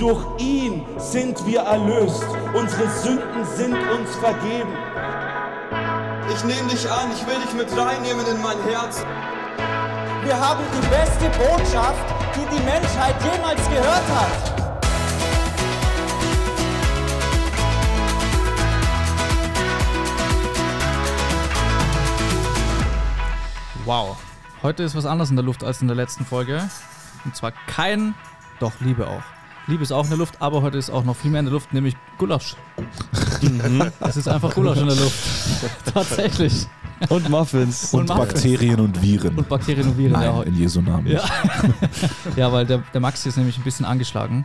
Durch ihn sind wir erlöst. Unsere Sünden sind uns vergeben. Ich nehme dich an, ich will dich mit reinnehmen in mein Herz. Wir haben die beste Botschaft, die die Menschheit jemals gehört hat. Wow. Heute ist was anderes in der Luft als in der letzten Folge. Und zwar kein, doch Liebe auch. Liebe ist auch in der Luft, aber heute ist auch noch viel mehr in der Luft, nämlich Gulasch. Es ist einfach Gulasch in der Luft. Tatsächlich. Und Muffins. Und Und, Muffins. Bakterien und Viren. Und Bakterien und Viren. Nein, ja, in Jesu Namen. Ja. ja, weil der, der Maxi ist nämlich ein bisschen angeschlagen.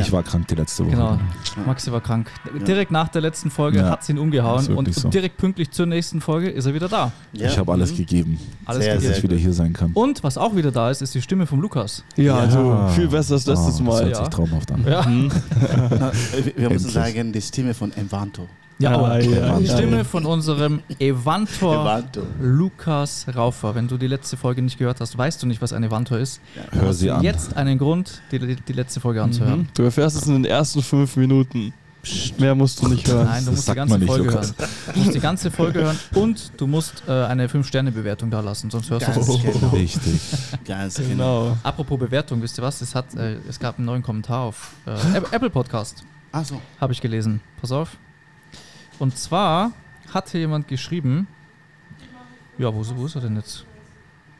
Ich war krank die letzte Woche. Genau. Maxi war krank. Direkt nach der letzten Folge Ja. hat es ihn umgehauen und so. direkt pünktlich zur nächsten Folge ist er wieder da. Ich habe alles gegeben, Alles Sehr, gegeben. dass ich wieder hier sein kann. Und was auch wieder da ist, ist die Stimme vom Lukas. Ja, also Ja. viel besser als letztes Oh, Das Mal. hört Ja. sich traumhaft an. Ja, Na, wir, müssen Endlich. sagen, die Stimme von Evanto. Ja, Ja, oh, ja, die ja. Stimme von unserem Evantor Evanto. Lukas Raufer. Wenn du die letzte Folge nicht gehört hast, weißt du nicht, was ein Evantor ist. Hör sie an. Jetzt einen Grund, die, die, die letzte Folge anzuhören. Mhm. Du erfährst es in den ersten fünf Minuten. Mehr musst du nicht hören. Nein, du Das musst die sagt ganze nicht, Folge Lukas. hören. Du musst die ganze Folge hören und du musst äh, eine 5-Sterne-Bewertung da lassen, sonst hörst du es. genau. Richtig. Ganz genau. Genau. Apropos Bewertung, wisst ihr was? Es, hat, äh, es gab einen neuen Kommentar auf äh, App- Apple Podcast, Achso. habe ich gelesen. Pass auf. Und zwar hat hier jemand geschrieben. Ja, wo, ist- wo ist er denn jetzt?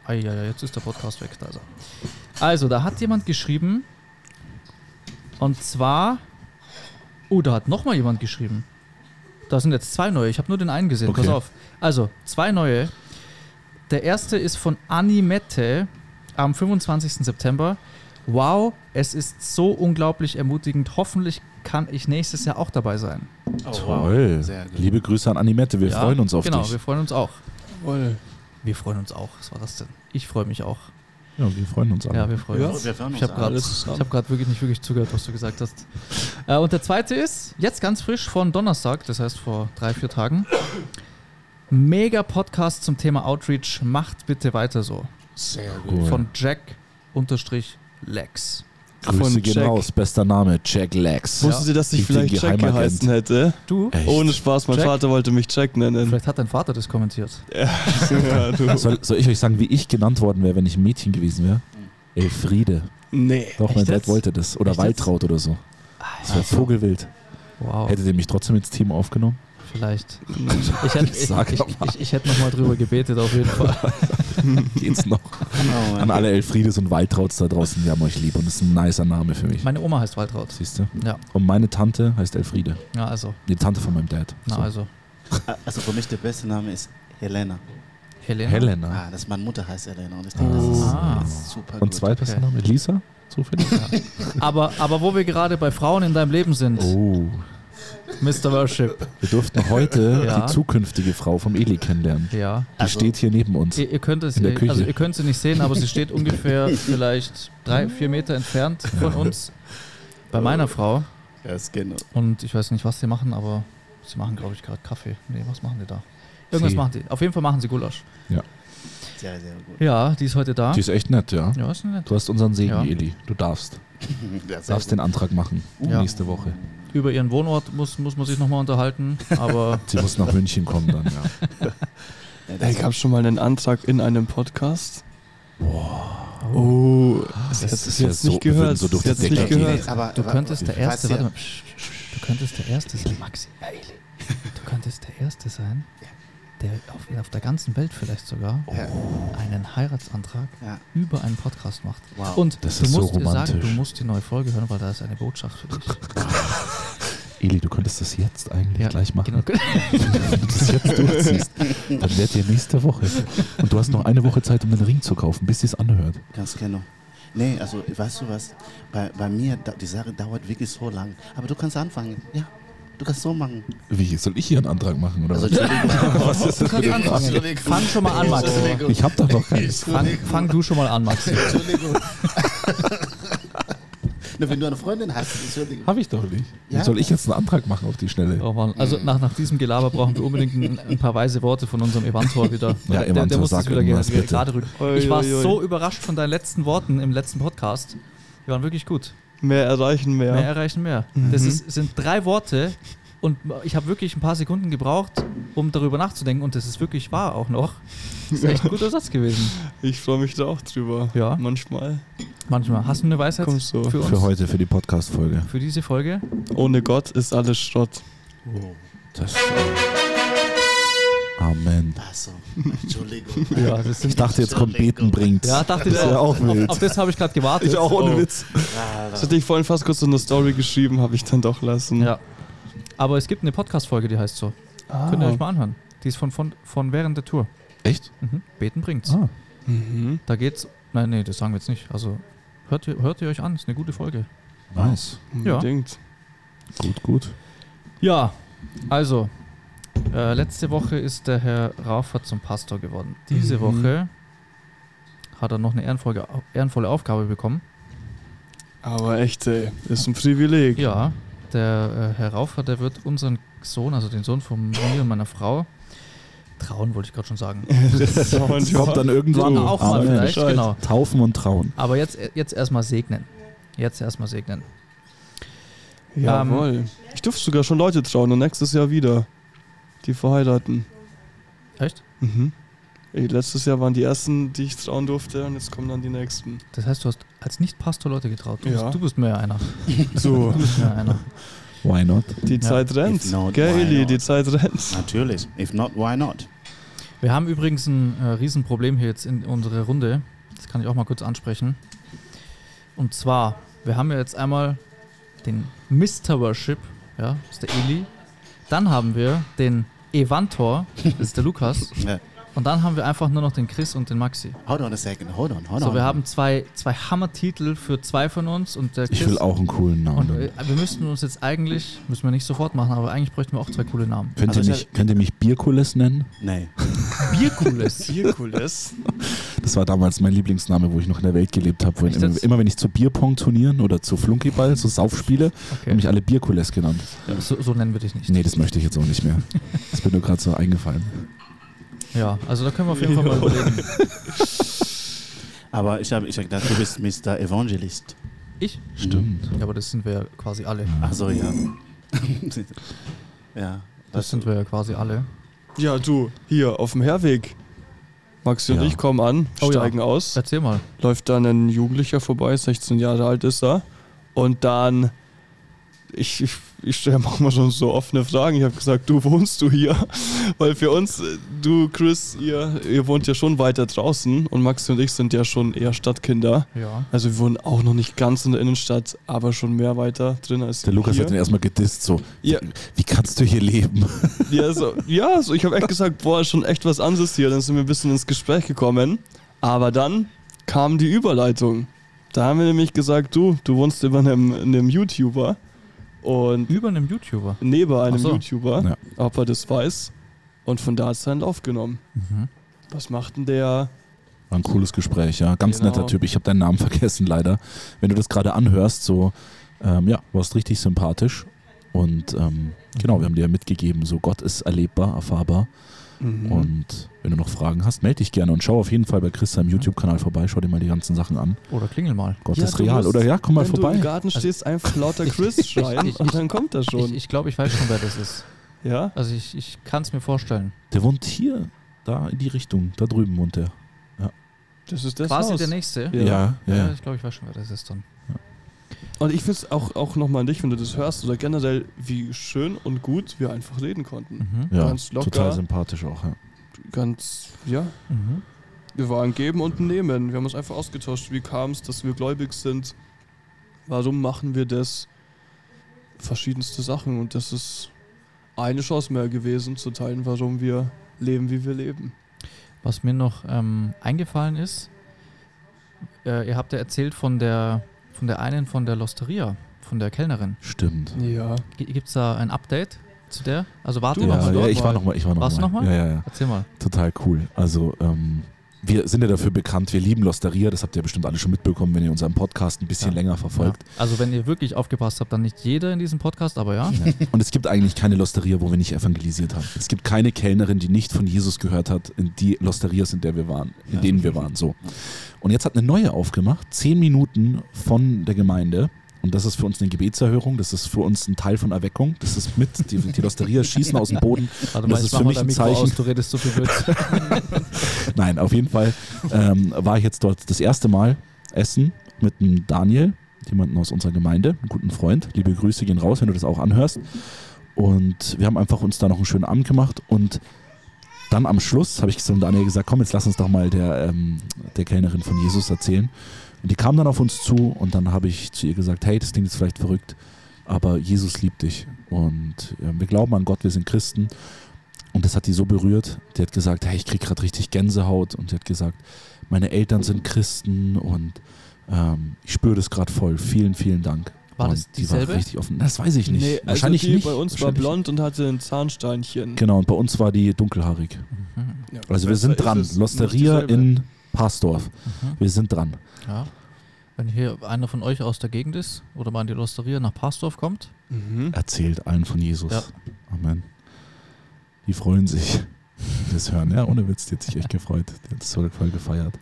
Ah, ja, ja, jetzt ist der Podcast weg. Da ist er. Also, da hat jemand geschrieben. Und zwar. Oh, da hat nochmal jemand geschrieben. Da sind jetzt zwei neue. Ich habe nur den einen gesehen. Pass Okay. auf. Also, zwei neue. Der erste ist von Animette am 25. September. Wow, es ist so unglaublich ermutigend. Hoffentlich kann ich nächstes Jahr auch dabei sein. Oh, Toll. Liebe Grüße an Animette. Wir Ja, freuen uns auf genau, dich. wir freuen uns auch. Jawohl. Wir freuen uns auch. Was war das denn? Ich freue mich auch. Ja, wir freuen uns alle. Ja, wir freuen Ja. uns. Wir freuen Ich uns habe gerade hab grad wirklich nicht wirklich zugehört, was du gesagt hast. Äh, und der zweite ist, jetzt ganz frisch von Donnerstag, das heißt vor drei, vier Tagen. Mega Podcast zum Thema Outreach. Macht bitte weiter so. Sehr gut. Cool. Von Jack unterstrich Lex. Grüße von gehen Jack. raus. Bester Name, Jack Lex. Wussten Sie, dass ich bin vielleicht Jack geheißen hätte? Du? Echt? Ohne Spaß, mein Jack? Vater wollte mich Jack nennen. Vielleicht hat dein Vater das kommentiert. ja, du. Soll, soll ich euch sagen, wie ich genannt worden wäre, wenn ich ein Mädchen gewesen wäre? Elfriede. Nee. Doch, mein Dad wollte das. Oder Echt jetzt? Oder so. Das wäre Vogelwild. Wow. Hättet ihr mich trotzdem ins Team aufgenommen? Vielleicht. Ich hätte ich, ich, ich, ich hätte nochmal drüber gebetet, auf jeden Fall. Geht's noch? Oh. An alle Elfriedes und Waltrauds da draußen, wir haben euch lieb. Und das ist ein nicer Name für mich. Meine Oma heißt Waltraud. Siehst du? Ja, Und meine Tante heißt Elfriede. ja also. Die Tante von meinem Dad. Na, So. also. Also für mich der beste Name ist Helena. Helena. Helena. Ah, das meine Mutter heißt Helena und ich denke, das ist, Ah. das ist super Und gut. zweitbester okay. Name? Lisa? Zufällig? Aber, aber wo wir gerade bei Frauen in deinem Leben sind, Oh. Mr. Worship. Wir durften heute Ja. die zukünftige Frau vom Eli kennenlernen. Ja. Die Also- steht hier neben uns. Ihr, ihr könnt es, In der Küche. also ihr könnt sie nicht sehen, aber sie steht ungefähr vielleicht drei, vier Meter entfernt von uns. Bei meiner Frau. Ja, ist genau. Und ich weiß nicht, was sie machen, aber sie machen, glaube ich, gerade Kaffee. Nee, was machen die da? Irgendwas Sie. machen die. Auf jeden Fall machen sie Gulasch. Sehr, sehr gut. Ja, die ist heute da. Die ist echt nett, ja. Ja, ist nett. Du hast unseren Segen, Ja. Eli. Du darfst. Ja, sehr darfst gut. den Antrag machen. Ja. Nächste Woche. Über ihren Wohnort muss, muss man sich nochmal unterhalten, aber Sie muss nach München kommen dann, ja. Ja, Ey, gab schon mal einen Antrag in einem Podcast? Oh, das, ist ist ja jetzt so- nicht gehört. so durch das die jetzt nicht Decke gehört. Nee, aber, du könntest der Erste, ja- warte mal, du könntest der Erste sein, Maxi, ja, du könntest der Erste sein, der auf, auf der ganzen Welt vielleicht sogar Ja. einen Heiratsantrag Ja. über einen Podcast macht. Wow. Und Das du ist so musst dir sagen, romantisch. du musst die neue Folge hören, weil da ist eine Botschaft für dich. Eli, du könntest das jetzt eigentlich Ja, gleich machen. Genau. Wenn du das jetzt durchziehst, dann werdet ihr nächste Woche. Und du hast noch eine Woche Zeit, um den Ring zu kaufen, bis sie es anhört. Ganz genau. Nee, also weißt du was? Bei, bei mir, die Sache dauert wirklich so lang. Aber du kannst anfangen. Ja, du kannst so machen. Wie, soll ich hier einen Antrag machen? Oder Also, was? Was ist das für eine Frage? Fang schon mal an, Max. Ich hab doch noch keins. Fang, fang du schon mal an, Maxi. Entschuldigung. Nur wenn du eine Freundin hast, Entschuldigung. Hab ich doch nicht. Ja. Soll ich jetzt einen Antrag machen auf die Schnelle? Oh Mann. Also nach, nach diesem Gelaber brauchen wir unbedingt ein, ein paar weise Worte von unserem Evantor wieder. Ja, der, der Evantor, muss das sag wieder gerade rücken. Ui, Ich war so überrascht von deinen letzten Worten im letzten Podcast. Die waren wirklich gut. Mehr erreichen, mehr. Mehr erreichen mehr. Das Mhm. ist, sind drei Worte und ich habe wirklich ein paar Sekunden gebraucht, um darüber nachzudenken und das ist wirklich wahr auch noch. Das ist echt ein guter Satz gewesen. Ich freue mich da auch drüber. Ja. Manchmal. Manchmal. Hast du eine Weisheit Kommst du. für uns? Für heute, für die Podcast-Folge. Für diese Folge? Ohne Gott ist alles Schrott. Das, äh, Amen. Also, Entschuldigung. Ja, das Ich dachte, jetzt kommt Beten bringt. Ja, dachte ich Das ja auch Auf, auf das habe ich gerade gewartet. Oh. Witz. Das hatte ich vorhin fast kurz in der Story geschrieben, habe ich dann doch lassen. Ja. Aber es gibt eine Podcast-Folge, die heißt so. Ah. Könnt ihr euch mal anhören. Die ist von, von, von während der Tour. Echt? Mhm. Beten bringt's. Ah. Mhm. Da geht's. Nein, nee, das sagen wir jetzt nicht. Also hört ihr, hört ihr euch an, ist eine gute Folge. Nice. Ja. Unbedingt. Gut, gut. Ja, also, äh, letzte Woche ist der Herr Raufert zum Pastor geworden. Diese Mhm. Woche hat er noch eine ehrenvolle, ehrenvolle Aufgabe bekommen. Aber echt, ey, ist ein Privileg. Ja, der äh, Herr Raufert, der wird unseren Sohn, also den Sohn von mir und meiner Frau, trauen, wollte ich gerade schon sagen. Das Das kommt dann irgendwann. Auch mal Amen. vielleicht, genau. Taufen und Trauen. Aber jetzt, jetzt erstmal segnen. Jetzt erstmal segnen. Jawohl. ich durfte sogar schon Leute trauen und nächstes Jahr wieder. Die verheiraten. Echt? Mhm. Ey, letztes Jahr waren die ersten, die ich trauen durfte und jetzt kommen dann die nächsten. Das heißt, du hast als Nicht-Pastor Leute getraut. Du, Ja. bist, du bist mehr einer. So, Du bist mehr einer. Why not? die Zeit rennt. Gell, Eli, not? die Zeit rennt. Natürlich. If not, why not? Wir haben übrigens ein äh, Riesenproblem hier jetzt in unserer Runde. Das kann ich auch mal kurz ansprechen. Und zwar, wir haben ja jetzt einmal den Mr. Worship, ja, das ist der Eli. Dann haben wir den Evantor, das ist der Lukas. Ja. Und dann haben wir einfach nur noch den Chris und den Maxi. Hold on a second. Hold on, hold So, on. wir haben zwei, zwei Hammer-Titel für zwei von uns und der Chris. Ich will auch einen coolen Namen. Und äh, wir müssten uns jetzt eigentlich, müssen wir nicht sofort machen, aber eigentlich bräuchten wir auch zwei coole Namen. könnt, ihr also mich, könnt ihr mich Bierkulis nennen? Nee. Biercooles. Zirkules. Das war damals mein Lieblingsname, wo ich noch in der Welt gelebt habe. Immer, immer wenn ich zu Bierpong-Turnieren oder zu Flunkyball, so Saufspiele, haben Okay. mich alle Bierkules genannt. So, so nennen wir dich nicht. Nee, das möchte ich jetzt auch nicht mehr. Das mir nur gerade so eingefallen. Ja, also da können wir auf jeden Fall mal überlegen. Aber ich habe ich hab gedacht, du bist Mr. Evangelist. Ich? Stimmt. Ja, aber das sind wir ja quasi alle. Ach so, ja. ja. Das sind wir ja quasi alle. Ja, du, hier auf dem Herweg. Maxi und Ja. ich kommen an, Oh ja. steigen aus. Erzähl mal. läuft dann ein Jugendlicher vorbei, 16 Jahre alt ist er. Und dann, ich, ich, ich stelle manchmal schon so offene Fragen. Ich habe gesagt, du wohnst du hier? Weil für uns, äh, du Chris, ihr, ihr wohnt ja schon weiter draußen und Maxi und ich sind ja schon eher Stadtkinder. Ja. Also wir wohnen auch noch nicht ganz in der Innenstadt, aber schon mehr weiter drin als Der Lukas hier. hat ihn erstmal gedisst, so. Ja. Wie kannst du hier leben? Ja, so, ja so, ich habe echt gesagt, boah, ist schon echt was anderes hier. Dann sind wir ein bisschen ins Gespräch gekommen. Aber dann kam die Überleitung. Da haben wir nämlich gesagt, du, du wohnst über einem, einem YouTuber und Über einem YouTuber. neben einem so. YouTuber, Ja. ob er das weiß. Und von da hat es dann aufgenommen. Mhm. Was macht denn der? War ein cooles Gespräch, ja. Ganz Genau. netter Typ. Ich habe deinen Namen vergessen, leider. Wenn du das gerade anhörst, so, ähm, ja, warst richtig sympathisch. Und ähm, genau, wir haben dir ja mitgegeben, so Gott ist erlebbar, erfahrbar. Mhm. Und wenn du noch Fragen hast, melde dich gerne und schau auf jeden Fall bei Chris seinem YouTube-Kanal vorbei. Schau dir mal die ganzen Sachen an. Oder klingel mal. Gott Ja, ist du real. musst- Oder ja, komm mal Wenn du vorbei. im Garten stehst, einfach lauter Chris schreien und dann kommt er schon. Ich, ich glaube, ich weiß schon, wer das ist. ja? Also ich, ich kann es mir vorstellen. Der wohnt hier, da in die Richtung. Da drüben wohnt der. Das ist das Quasi Haus. der nächste. Ja. ja. ja. Ja, ich glaube, ich weiß schon, wer das ist dann. Und ich finde es auch, auch nochmal an dich, wenn du das hörst, oder generell, wie schön und gut wir einfach reden konnten. Mhm. ja Ganz locker. total sympathisch auch. Ja. Ganz, ja, Mhm. wir waren geben und nehmen. Wir haben uns einfach ausgetauscht. Wie kam es, dass wir gläubig sind? Warum machen wir das? Verschiedenste Sachen. Und das ist eine Chance mehr gewesen, zu teilen, warum wir leben, wie wir leben. Was mir noch ähm, eingefallen ist, äh, ihr habt ja erzählt von der, von der einen von der Losteria, von der Kellnerin. Stimmt. Ja. Gibt es da ein Update zu der? Also wart Du, ihr noch Ja, mal ja, dort? ich war noch mal. Ich war noch Warst du mal. noch mal? Ja, ja, ja. Erzähl mal. Total cool. Also, ähm, wir sind ja dafür bekannt, wir lieben Losteria, das habt ihr bestimmt alle schon mitbekommen, wenn ihr unseren Podcast ein bisschen Ja. länger verfolgt. Ja. Also wenn ihr wirklich aufgepasst habt, dann nicht jeder in diesem Podcast, aber ja. Und es gibt eigentlich keine Losteria, wo wir nicht evangelisiert haben. Es gibt keine Kellnerin, die nicht von Jesus gehört hat, in die Losterias, in der wir waren, in Ja. denen wir waren. So. Und jetzt hat eine neue aufgemacht, zehn Minuten von der Gemeinde. Und das ist für uns eine Gebetserhörung, das ist für uns ein Teil von Erweckung. Das ist mit, die, die Losteria schießen aus dem Boden. Warte das ist für mich ein Zeichen. aus, du redest so viel Blödsinn. Nein, auf jeden Fall ähm, war ich jetzt dort das erste Mal essen mit dem Daniel, jemanden aus unserer Gemeinde, einen guten Freund. Liebe Grüße gehen raus, wenn du das auch anhörst. Und wir haben einfach uns da noch einen schönen Abend gemacht und dann am Schluss habe ich zu Daniel gesagt, komm, jetzt lass uns doch mal der, ähm, der Kellnerin von Jesus erzählen. Und die kam dann auf uns zu und dann habe ich zu ihr gesagt, hey, das klingt jetzt vielleicht verrückt, aber Jesus liebt dich. Und äh, wir glauben an Gott, wir sind Christen. Und das hat die so berührt. Die hat gesagt, hey, ich kriege gerade richtig Gänsehaut. Und sie hat gesagt, meine Eltern sind Christen und ähm, ich spüre das gerade voll. Vielen, vielen Dank. War und das die dieselbe? war richtig offen. Das weiß ich nicht. Nee, Wahrscheinlich also die nicht. bei uns war Wahrscheinlich- blond und hatte ein Zahnsteinchen. Genau, und bei uns war die dunkelhaarig. Ja, Also wir sind dran. Losteria in Parsdorf. Mhm. Wir sind dran. Ja. Wenn hier einer von euch aus der Gegend ist oder mal in die Losteria nach Parsdorf kommt, Mhm. Erzählt allen von Jesus. Ja. Amen. Die freuen sich, die das hören. Ja, ohne Witz, die hat sich echt gefreut. Die hat es voll, voll gefeiert.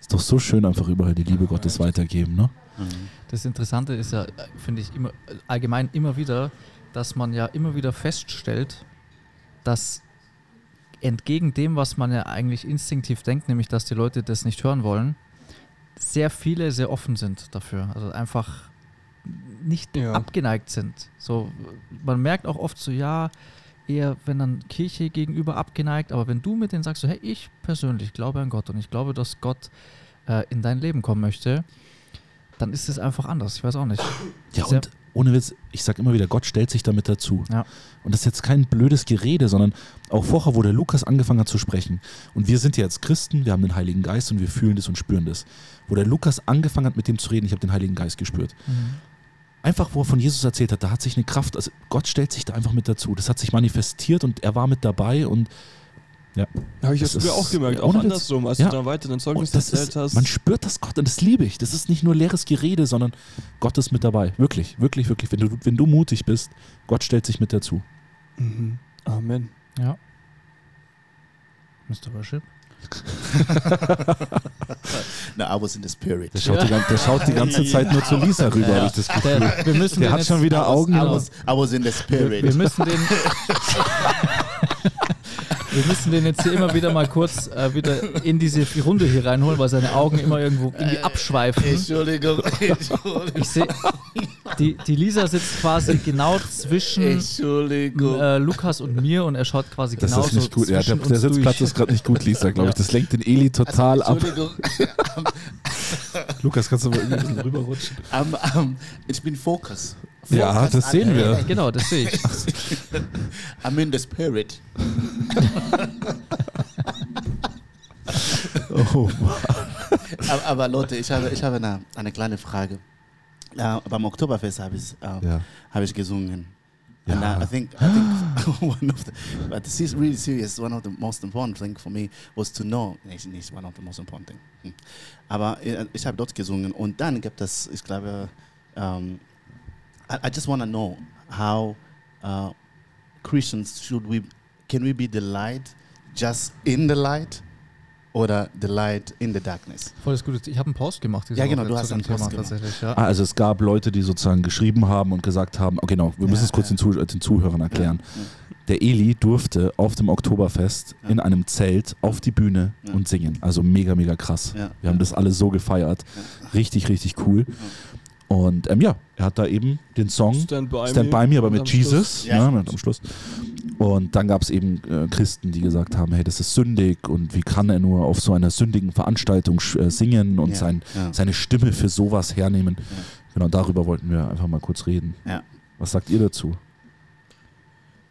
Ist doch so schön, einfach überall die Liebe Gottes weitergeben, ne? Mhm. Das Interessante ist ja, finde ich, immer, allgemein immer wieder, dass man ja immer wieder feststellt, dass entgegen dem, was man ja eigentlich instinktiv denkt, nämlich dass die Leute das nicht hören wollen, sehr viele sehr offen sind dafür. Also einfach nicht Ja. abgeneigt sind. So, man merkt auch oft so, ja, eher, wenn dann Kirche gegenüber abgeneigt, aber wenn du mit denen sagst, so, hey, ich persönlich glaube an Gott und ich glaube, dass Gott äh, in dein Leben kommen möchte, dann ist es einfach anders. Ich weiß auch nicht. Ja, Sehr- und ohne Witz, ich sag immer wieder, Gott stellt sich damit dazu. Ja. Und das ist jetzt kein blödes Gerede, sondern auch vorher, wo der Lukas angefangen hat zu sprechen. Und wir sind ja jetzt Christen, wir haben den Heiligen Geist und wir fühlen das und spüren das. Wo der Lukas angefangen hat, mit dem zu reden, ich habe den Heiligen Geist gespürt. Einfach, wo er von Jesus erzählt hat, da hat sich eine Kraft, also Gott stellt sich da einfach mit dazu. Das hat sich manifestiert und er war mit dabei und Habe ich Das das früher auch gemerkt, auch andersrum, als Ja. du dann weiter dein Zeugnis das erzählt ist, hast. man spürt das Gott und das liebe ich. Das ist nicht nur leeres Gerede, sondern Gott ist mit dabei. Wirklich, wirklich, wirklich. Wenn du, wenn du mutig bist, Gott stellt sich mit dazu. Mhm. Amen. Ja. Mr. Worship? No, I was in the spirit. Der schaut, die, der schaut die ganze Zeit nur zu Lisa rüber, habe ich das Gefühl. Der, wir müssen Der hat schon wieder I was, Augen. I was, I was in the wir, spirit. wir müssen den wir müssen den jetzt hier immer wieder mal kurz äh, wieder in diese Runde hier reinholen, weil seine Augen immer irgendwo irgendwie abschweifen. Entschuldigung, Entschuldigung. Ich sehe, die, die Lisa sitzt quasi genau zwischen Entschuldigung. äh, Lukas und mir und er schaut quasi Das genau ist nicht gut. Ja, der, zwischen der Sitzplatz durch. ist gerade nicht gut, Lisa, glaube ich. Das lenkt den Eli total ab. Entschuldigung. Lukas, kannst du mal irgendwie ein bisschen rüberrutschen? Um, um, ich bin Focus. Ja, das sehen wir. Genau, das sehe ich. I'm in the spirit. Oh, aber, aber Leute, ich habe, ich habe eine, eine kleine Frage. Äh, beim Oktoberfest habe ich, äh, Ja. habe ich gesungen. And Ja. I, I think, I think one of the, but this is really serious. One of the most important thing for me was to know. Nicht, nicht one of the most important thing. Hm. Aber äh, ich habe dort gesungen und dann gibt es, ich glaube, um, I, I just want to know how uh, Christians should we, can we be the light just in the light oder the light in the darkness? Voll das Gute. Ich habe einen Post gemacht. Ja, genau, du hast einen Post gemacht. tatsächlich. Ja. Ah, also es gab Leute, die sozusagen geschrieben haben und gesagt haben, oh, genau, wir müssen Ja, es kurz ja. den, Zuh den Zuhörern erklären. Ja, Der Eli durfte auf dem Oktoberfest Ja. in einem Zelt auf die Bühne Ja. und singen. Also mega, mega krass. Ja. Wir haben das alle so gefeiert. Richtig, richtig cool. Und ähm, ja, er hat da eben den Song Stand by Stand me. By Me, aber mit Jesus Schluss. Ja. ne, am Schluss. Und dann gab es eben äh, Christen, die gesagt haben, hey, das ist sündig und wie kann er nur auf so einer sündigen Veranstaltung äh, singen und Ja, sein, ja. seine Stimme für sowas hernehmen. Genau, darüber wollten wir einfach mal kurz reden. Ja. Was sagt ihr dazu?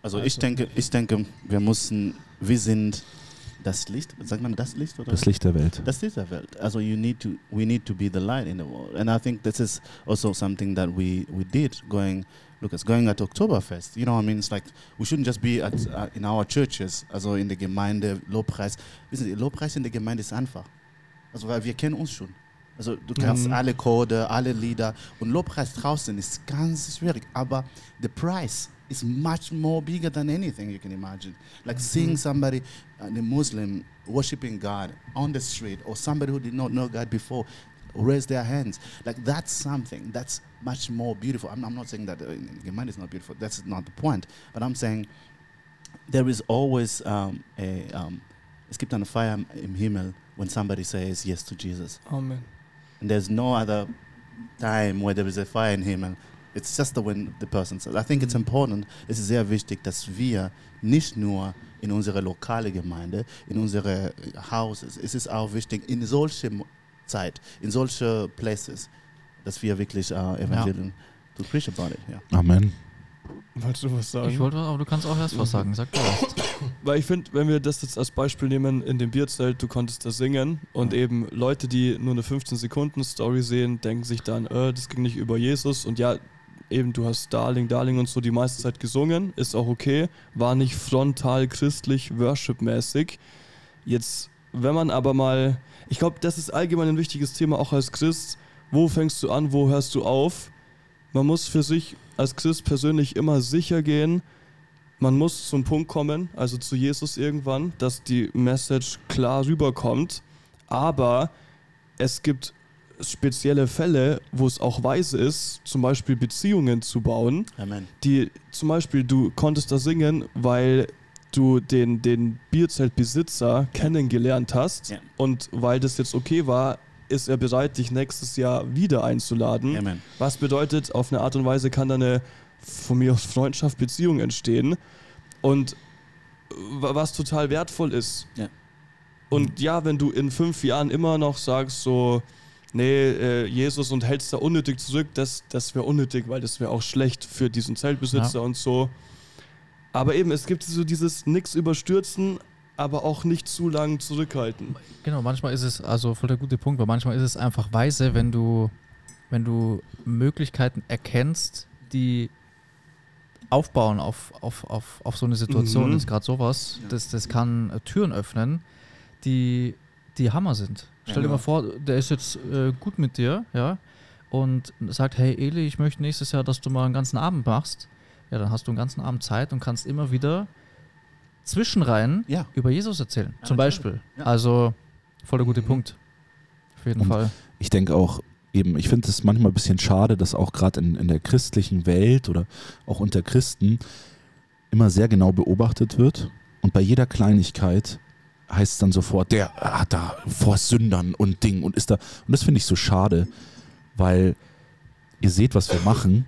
Also ich denke, ich denke, wir müssen, wir sind das Licht, sagt man das Licht oder? Das Licht der Welt. Das Licht der Welt. Also you need to, we need to be the light in the world. And I think this is also something that we, we did going, Lucas, going at Oktoberfest. You know what I mean? It's like, we shouldn't just be at, uh, in our churches, also in der Gemeinde, Lobpreis. Wissen Sie, Lobpreis in der Gemeinde ist einfach. Also weil wir kennen uns schon. Also du kannst Mhm. alle Chorde, alle Lieder und Lobpreis draußen ist ganz schwierig. Aber the price is much more bigger than anything you can imagine. Like seeing somebody, uh, a Muslim, worshiping God on the street, or somebody who did not know God before, raise their hands. Like that's something that's much more beautiful. I'm, I'm not saying that uh, Gemeinde is not beautiful. That's not the point. But I'm saying there is always um, a um, es gibt eine Feier im Himmel when somebody says yes to Jesus. Amen. And there's no other time where there is a fire in Himmel. It's just the when the person says. I think it's important, es ist sehr wichtig, dass wir nicht nur in unsere lokale Gemeinde, in unsere Houses, es ist auch wichtig, in solche Zeit, in solche Places, dass wir wirklich uh, Evangelium to preach about it. Ja. Amen. Wolltest du was sagen? Ich wollte, aber du kannst auch erst was sagen. Sag du erst. Weil ich finde, wenn wir das jetzt als Beispiel nehmen, in dem Bierzelt, du konntest da singen und eben Leute, die nur eine 15-Sekunden-Story sehen, denken sich dann, äh, das ging nicht über Jesus und ja, eben du hast Darling, Darling und so die meiste Zeit gesungen, ist auch okay, war nicht frontal christlich, worship-mäßig. Jetzt, wenn man aber mal, ich glaube, das ist allgemein ein wichtiges Thema auch als Christ, wo fängst du an, wo hörst du auf? Man muss für sich als Christ persönlich immer sicher gehen, man muss zum Punkt kommen, also zu Jesus irgendwann, dass die Message klar rüberkommt. Aber es gibt spezielle Fälle, wo es auch weise ist, zum Beispiel Beziehungen zu bauen, Amen. die zum Beispiel du konntest da singen, weil du den, den Bierzeltbesitzer kennengelernt hast Ja. und weil das jetzt okay war, ist er bereit, dich nächstes Jahr wieder einzuladen. Amen. Was bedeutet, auf eine Art und Weise kann da eine von mir aus Freundschaft, Beziehung entstehen und wa- was total wertvoll ist. Ja. Und ja, wenn du in fünf Jahren immer noch sagst, so, nee, äh, Jesus und hältst da unnötig zurück, das, das wäre unnötig, weil das wäre auch schlecht für diesen Zeltbesitzer und so. Aber eben, es gibt so dieses nix überstürzen, aber auch nicht zu lang zurückhalten. Genau, manchmal ist es, also voll der gute Punkt, weil manchmal ist es einfach weise, wenn du, wenn du Möglichkeiten erkennst, die aufbauen auf, auf, auf, auf so eine Situation, Mhm. das ist gerade sowas, das, das kann äh, Türen öffnen, die, die Hammer sind. Stell dir Ja. mal vor, der ist jetzt äh, gut mit dir, ja, und sagt, hey Eli, ich möchte nächstes Jahr, dass du mal einen ganzen Abend machst. Ja, dann hast du einen ganzen Abend Zeit und kannst immer wieder zwischenrein Ja. über Jesus erzählen, Ja, zum natürlich. Beispiel. Ja. Also voll der gute Punkt. Auf jeden Und- Fall. ich denke auch eben, ich finde es manchmal ein bisschen schade, dass auch gerade in, in der christlichen Welt oder auch unter Christen immer sehr genau beobachtet wird und bei jeder Kleinigkeit heißt es dann sofort, der hat da vor Sündern und Ding und ist da und das finde ich so schade, weil ihr seht, was wir machen,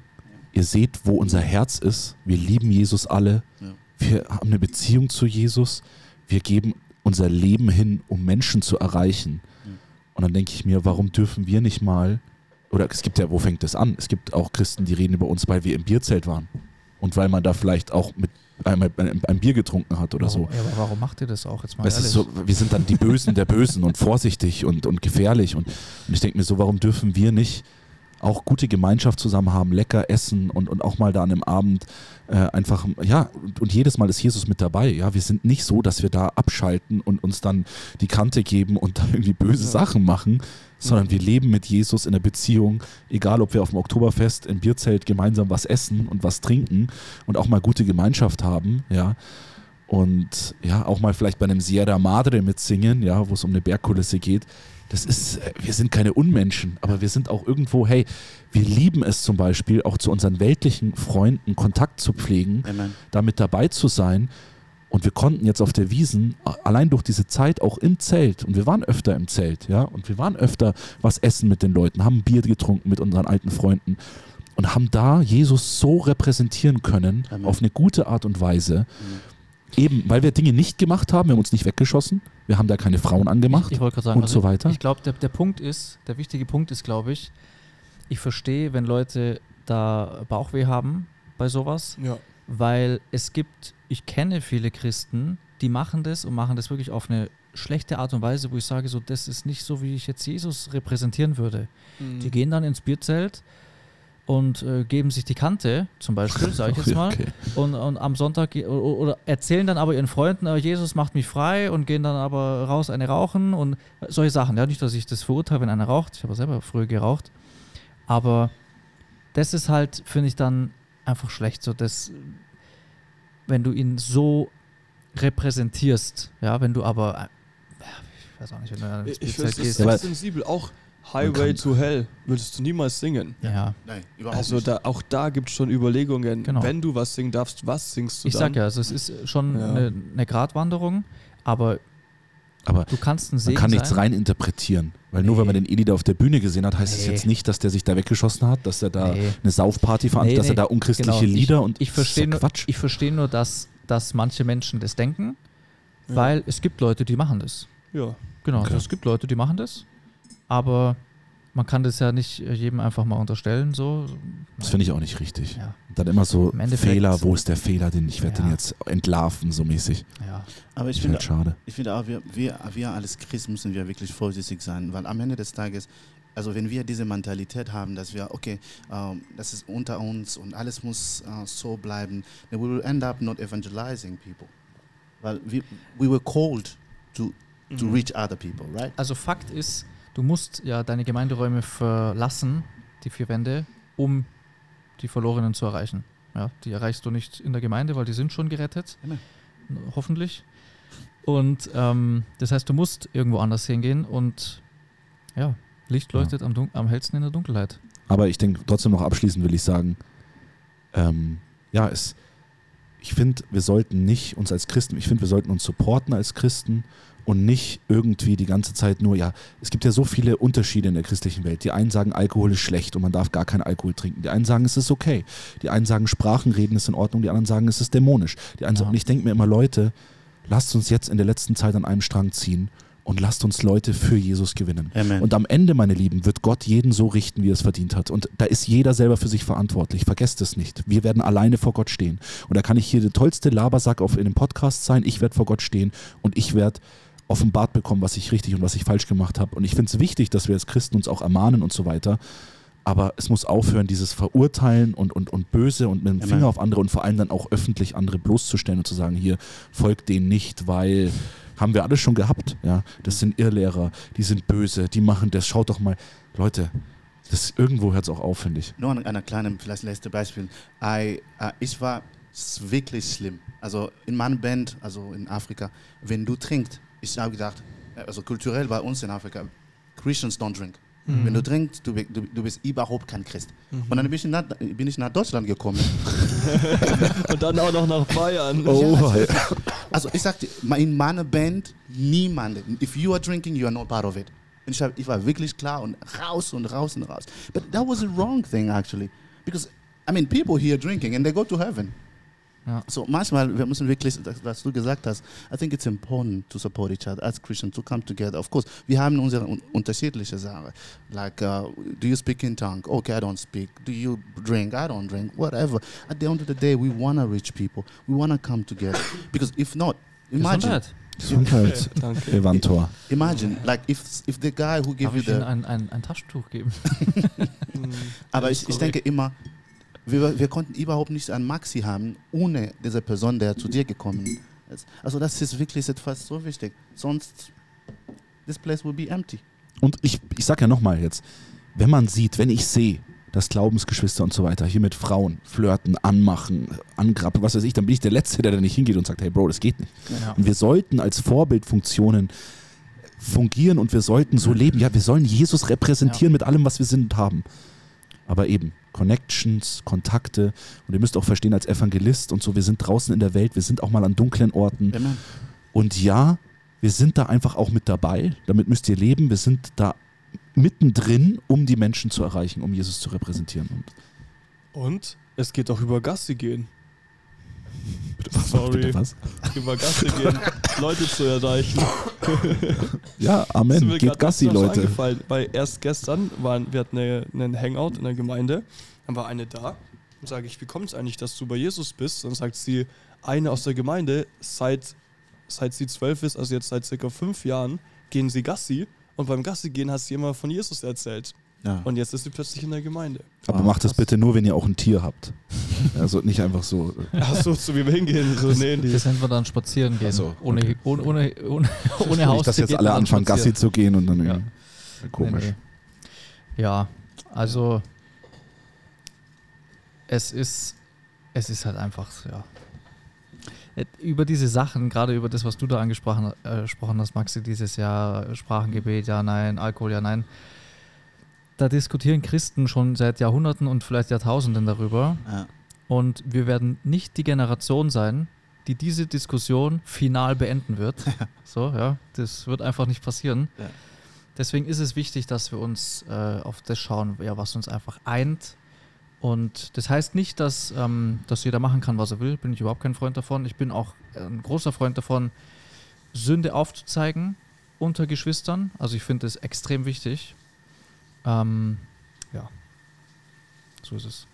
ihr seht, wo unser Herz ist, wir lieben Jesus alle, Ja. Wir haben eine Beziehung zu Jesus, wir geben unser Leben hin, um Menschen zu erreichen. Und dann denke ich mir, warum dürfen wir nicht mal, oder es gibt ja, wo fängt das an? Es gibt auch Christen, die reden über uns, weil wir im Bierzelt waren. Und weil man da vielleicht auch mit einmal ein, Bier getrunken hat oder so. Warum, ja, aber warum macht ihr das auch jetzt mal Es ist so, wir sind dann die Bösen der Bösen und vorsichtig und, und gefährlich. Und, und ich denke mir so, warum dürfen wir nicht auch gute Gemeinschaft zusammen haben, lecker essen und, und auch mal da an einem Abend äh, einfach, ja, und, und jedes Mal ist Jesus mit dabei. Ja, wir sind nicht so, dass wir da abschalten und uns dann die Kante geben und da irgendwie böse Sachen machen, sondern wir leben mit Jesus in der Beziehung, egal ob wir auf dem Oktoberfest im Bierzelt gemeinsam was essen und was trinken und auch mal gute Gemeinschaft haben, ja. Und ja, auch mal vielleicht bei einem Sierra Madre mitsingen, ja, wo es um eine Bergkulisse geht. Das ist, äh, wir sind keine Unmenschen, aber wir sind auch irgendwo, hey, wir lieben es zum Beispiel, auch zu unseren weltlichen Freunden Kontakt zu pflegen, Amen. da mit dabei zu sein. Und wir konnten jetzt auf der Wiesen, allein durch diese Zeit auch im Zelt, und wir waren öfter im Zelt, ja, und wir waren öfter was essen mit den Leuten, haben Bier getrunken mit unseren alten Freunden und haben da Jesus so repräsentieren können, Amen. auf eine gute Art und Weise. Eben, weil wir Dinge nicht gemacht haben, wir haben uns nicht weggeschossen, wir haben da keine Frauen angemacht Ich gerade sagen, und so weiter. Ich glaube, der, der Punkt ist, der wichtige Punkt ist, glaube ich, ich verstehe, wenn Leute da Bauchweh haben bei sowas, Ja. weil es gibt, ich kenne viele Christen, die machen das und machen das wirklich auf eine schlechte Art und Weise, wo ich sage, so, das ist nicht so, wie ich jetzt Jesus repräsentieren würde. Mhm. Die gehen dann ins Bierzelt und äh, geben sich die Kante, zum Beispiel, sage ich jetzt mal. Okay. Und, und am Sonntag oder erzählen dann aber ihren Freunden, äh, Jesus macht mich frei und gehen dann aber raus eine rauchen und solche Sachen. Ja, nicht, dass ich das verurteile, wenn einer raucht. Ich habe selber früher geraucht. Aber das ist halt, finde ich, dann einfach schlecht. So, dass, wenn du ihn so repräsentierst, ja, wenn du aber, äh, ich weiß auch nicht, wenn du ins Ich finde es ist sensibel. Auch Highway to Hell würdest du niemals singen. Ja. Nein, überhaupt Also nicht. da, auch da gibt es schon Überlegungen, Genau. wenn du was singen darfst, was singst du Ich dann? sag ja, also es ist schon Ja. eine, eine Gratwanderung, aber Aber du kannst ein man Segen kann nichts sein. rein interpretieren. Weil nur weil man den Eli da auf der Bühne gesehen hat, heißt es Nee. jetzt nicht, dass der sich da weggeschossen hat, dass er da Nee. eine Saufparty veranstaltet, Nee, dass er nee, da unchristliche genau. Lieder ich, und ich verstehe das ist nur, Quatsch. ich verstehe nur, dass, dass manche Menschen das denken, weil es gibt Leute, die machen das. Ja. Genau, Okay. also es gibt Leute, die machen das, aber man kann das ja nicht äh, jedem einfach mal unterstellen. So. Das finde ich auch nicht richtig. Ja, dann immer so Fehler, wo ist der Fehler, den ich werde Ja. den jetzt entlarven, so mäßig. ja. Aber ich Ich finde, schade. ich finde auch, wir, wir, wir als Christ müssen wir wirklich vorsichtig sein, weil am Ende des Tages, also wenn wir diese Mentalität haben, dass wir, okay, ähm, das ist unter uns und alles muss äh, so bleiben, then we will end up not evangelizing people. Weil we, we were called to, to Mhm. reach other people, right? Also Fakt ist, du musst ja deine Gemeinderäume verlassen, die vier Wände, um die Verlorenen zu erreichen. Ja, die erreichst du nicht in der Gemeinde, weil die sind schon gerettet. Genau. Hoffentlich. Und ähm, das heißt, du musst irgendwo anders hingehen und ja, Licht Ja. leuchtet am, Dun am hellsten in der Dunkelheit. Aber ich denke, trotzdem noch abschließend will ich sagen, ähm, ja, es, ich finde, wir sollten nicht uns als Christen, ich finde, wir sollten uns supporten als Christen und nicht irgendwie die ganze Zeit nur, ja, es gibt ja so viele Unterschiede in der christlichen Welt. Die einen sagen, Alkohol ist schlecht und man darf gar keinen Alkohol trinken. Die einen sagen, es ist okay. Die einen sagen, Sprachen reden ist in Ordnung. Die anderen sagen, es ist dämonisch. Die einen Ja. sagen, und ich denke mir immer, Leute, lasst uns jetzt in der letzten Zeit an einem Strang ziehen und lasst uns Leute für Jesus gewinnen. Amen. Und am Ende, meine Lieben, wird Gott jeden so richten, wie er es verdient hat. Und da ist jeder selber für sich verantwortlich. Vergesst es nicht. Wir werden alleine vor Gott stehen. Und da kann ich hier der tollste Labersack auf in dem Podcast sein. Ich werde vor Gott stehen und ich werde offenbart bekommen, was ich richtig und was ich falsch gemacht habe. Und ich finde es wichtig, dass wir als Christen uns auch ermahnen und so weiter. Aber es muss aufhören, dieses Verurteilen und, und, und Böse und mit dem. Finger auf andere und vor allem dann auch öffentlich andere bloßzustellen und zu sagen, hier, folgt denen nicht, weil haben wir alles schon gehabt. Ja, das sind Irrlehrer, die sind böse, die machen das. Schaut doch mal, Leute, das irgendwo hört es auch auf, finde ich. Nur an einer kleinen, vielleicht letzte Beispiel. I, äh, ich war wirklich schlimm. Also in meiner Band, also in Afrika, wenn du trinkst, ich habe gedacht, also kulturell bei uns in Afrika, Christians don't drink. Wenn du trinkst, du, du, du bist überhaupt kein Christ. Und dann bin ich, nach, bin ich nach Deutschland gekommen. Und dann auch noch nach Bayern. Oh, Also ich sagte, in meiner Band, niemand. If you are drinking, you are not part of it. Und ich, hab, ich war wirklich klar und raus und raus und raus. But that was a wrong thing actually. Because, I mean, people here drinking and they go to heaven. Ja. So manchmal, wir müssen wirklich, das, was du gesagt hast, I think it's important to support each other as Christians, to come together. Of course, wir haben unsere un unterschiedliche Sachen. Like, uh, do you speak in tongue? Okay, I don't speak. Do you drink? I don't drink. Whatever. At the end of the day, we want to reach people. We want to come together. Because if not, imagine, Gesundheit. Gesundheit, Danke. Evantor. imagine, like if if the guy who Darf give you ich Ihnen the, ein, ein, ein Taschentuch geben? aber ich, ich denke immer, wir, wir konnten überhaupt nicht einen Maxi haben, ohne diese Person, der zu dir gekommen ist. Also das ist wirklich etwas so wichtig. Sonst, this place will be empty. Und ich, ich sag ja nochmal jetzt, wenn man sieht, wenn ich sehe, dass Glaubensgeschwister und so weiter hier mit Frauen flirten, anmachen, angrappen, was weiß ich, dann bin ich der Letzte, der da nicht hingeht und sagt, hey Bro, das geht nicht. Ja. Und wir sollten als Vorbildfunktionen fungieren und wir sollten so leben. Ja, wir sollen Jesus repräsentieren mit allem, was wir sind und haben. Aber eben, Connections, Kontakte. Und ihr müsst auch verstehen, als Evangelist und so, wir sind draußen in der Welt, wir sind auch mal an dunklen Orten. Amen. Und ja, wir sind da einfach auch mit dabei. Damit müsst ihr leben. Wir sind da mittendrin, um die Menschen zu erreichen, um Jesus zu repräsentieren. Und Und es geht auch über Gassi gehen. Sorry. was? Über Gassi gehen, Leute zu erreichen. Ja, Amen. Geht Gassi, Leute. eingefallen, Weil erst gestern waren, wir hatten eine, einen Hangout in der Gemeinde, dann war eine da. Dann sage ich, wie kommt es eigentlich, dass du bei Jesus bist? Dann sagt sie, eine aus der Gemeinde, seit, seit sie zwölf ist, also jetzt seit circa fünf Jahren, gehen sie Gassi. Und beim Gassi gehen hat sie immer von Jesus erzählt. Ja. Und jetzt ist sie plötzlich in der Gemeinde. Aber Ah, macht das bitte nur, wenn ihr auch ein Tier habt. Also nicht einfach so. äh, Achso, so wie wir hingehen. So, nee, die, Das nennen wir dann spazieren gehen. Ach so, ohne, okay. ohne, ohne, ohne, ohne nicht, Haus. dass jetzt alle anfangen, Gassi zu gehen und dann Ja. irgendwie- komisch. Nee, nee. Ja, also es ist, es ist halt einfach, ja. Über diese Sachen, gerade über das, was du da angesprochen äh, gesprochen hast, Maxi, dieses Jahr Sprachengebet, ja, nein, Alkohol, ja, nein. Da diskutieren Christen schon seit Jahrhunderten und vielleicht Jahrtausenden darüber. Ja. Und wir werden nicht die Generation sein, die diese Diskussion final beenden wird. So, ja, das wird einfach nicht passieren. Ja. Deswegen ist es wichtig, dass wir uns äh, auf das schauen, ja, was uns einfach eint. Und das heißt nicht, dass, ähm, dass jeder machen kann, was er will. Bin ich überhaupt kein Freund davon. Ich bin auch ein großer Freund davon, Sünde aufzuzeigen unter Geschwistern. Also ich finde das extrem wichtig. Ähm, ja, so ist es.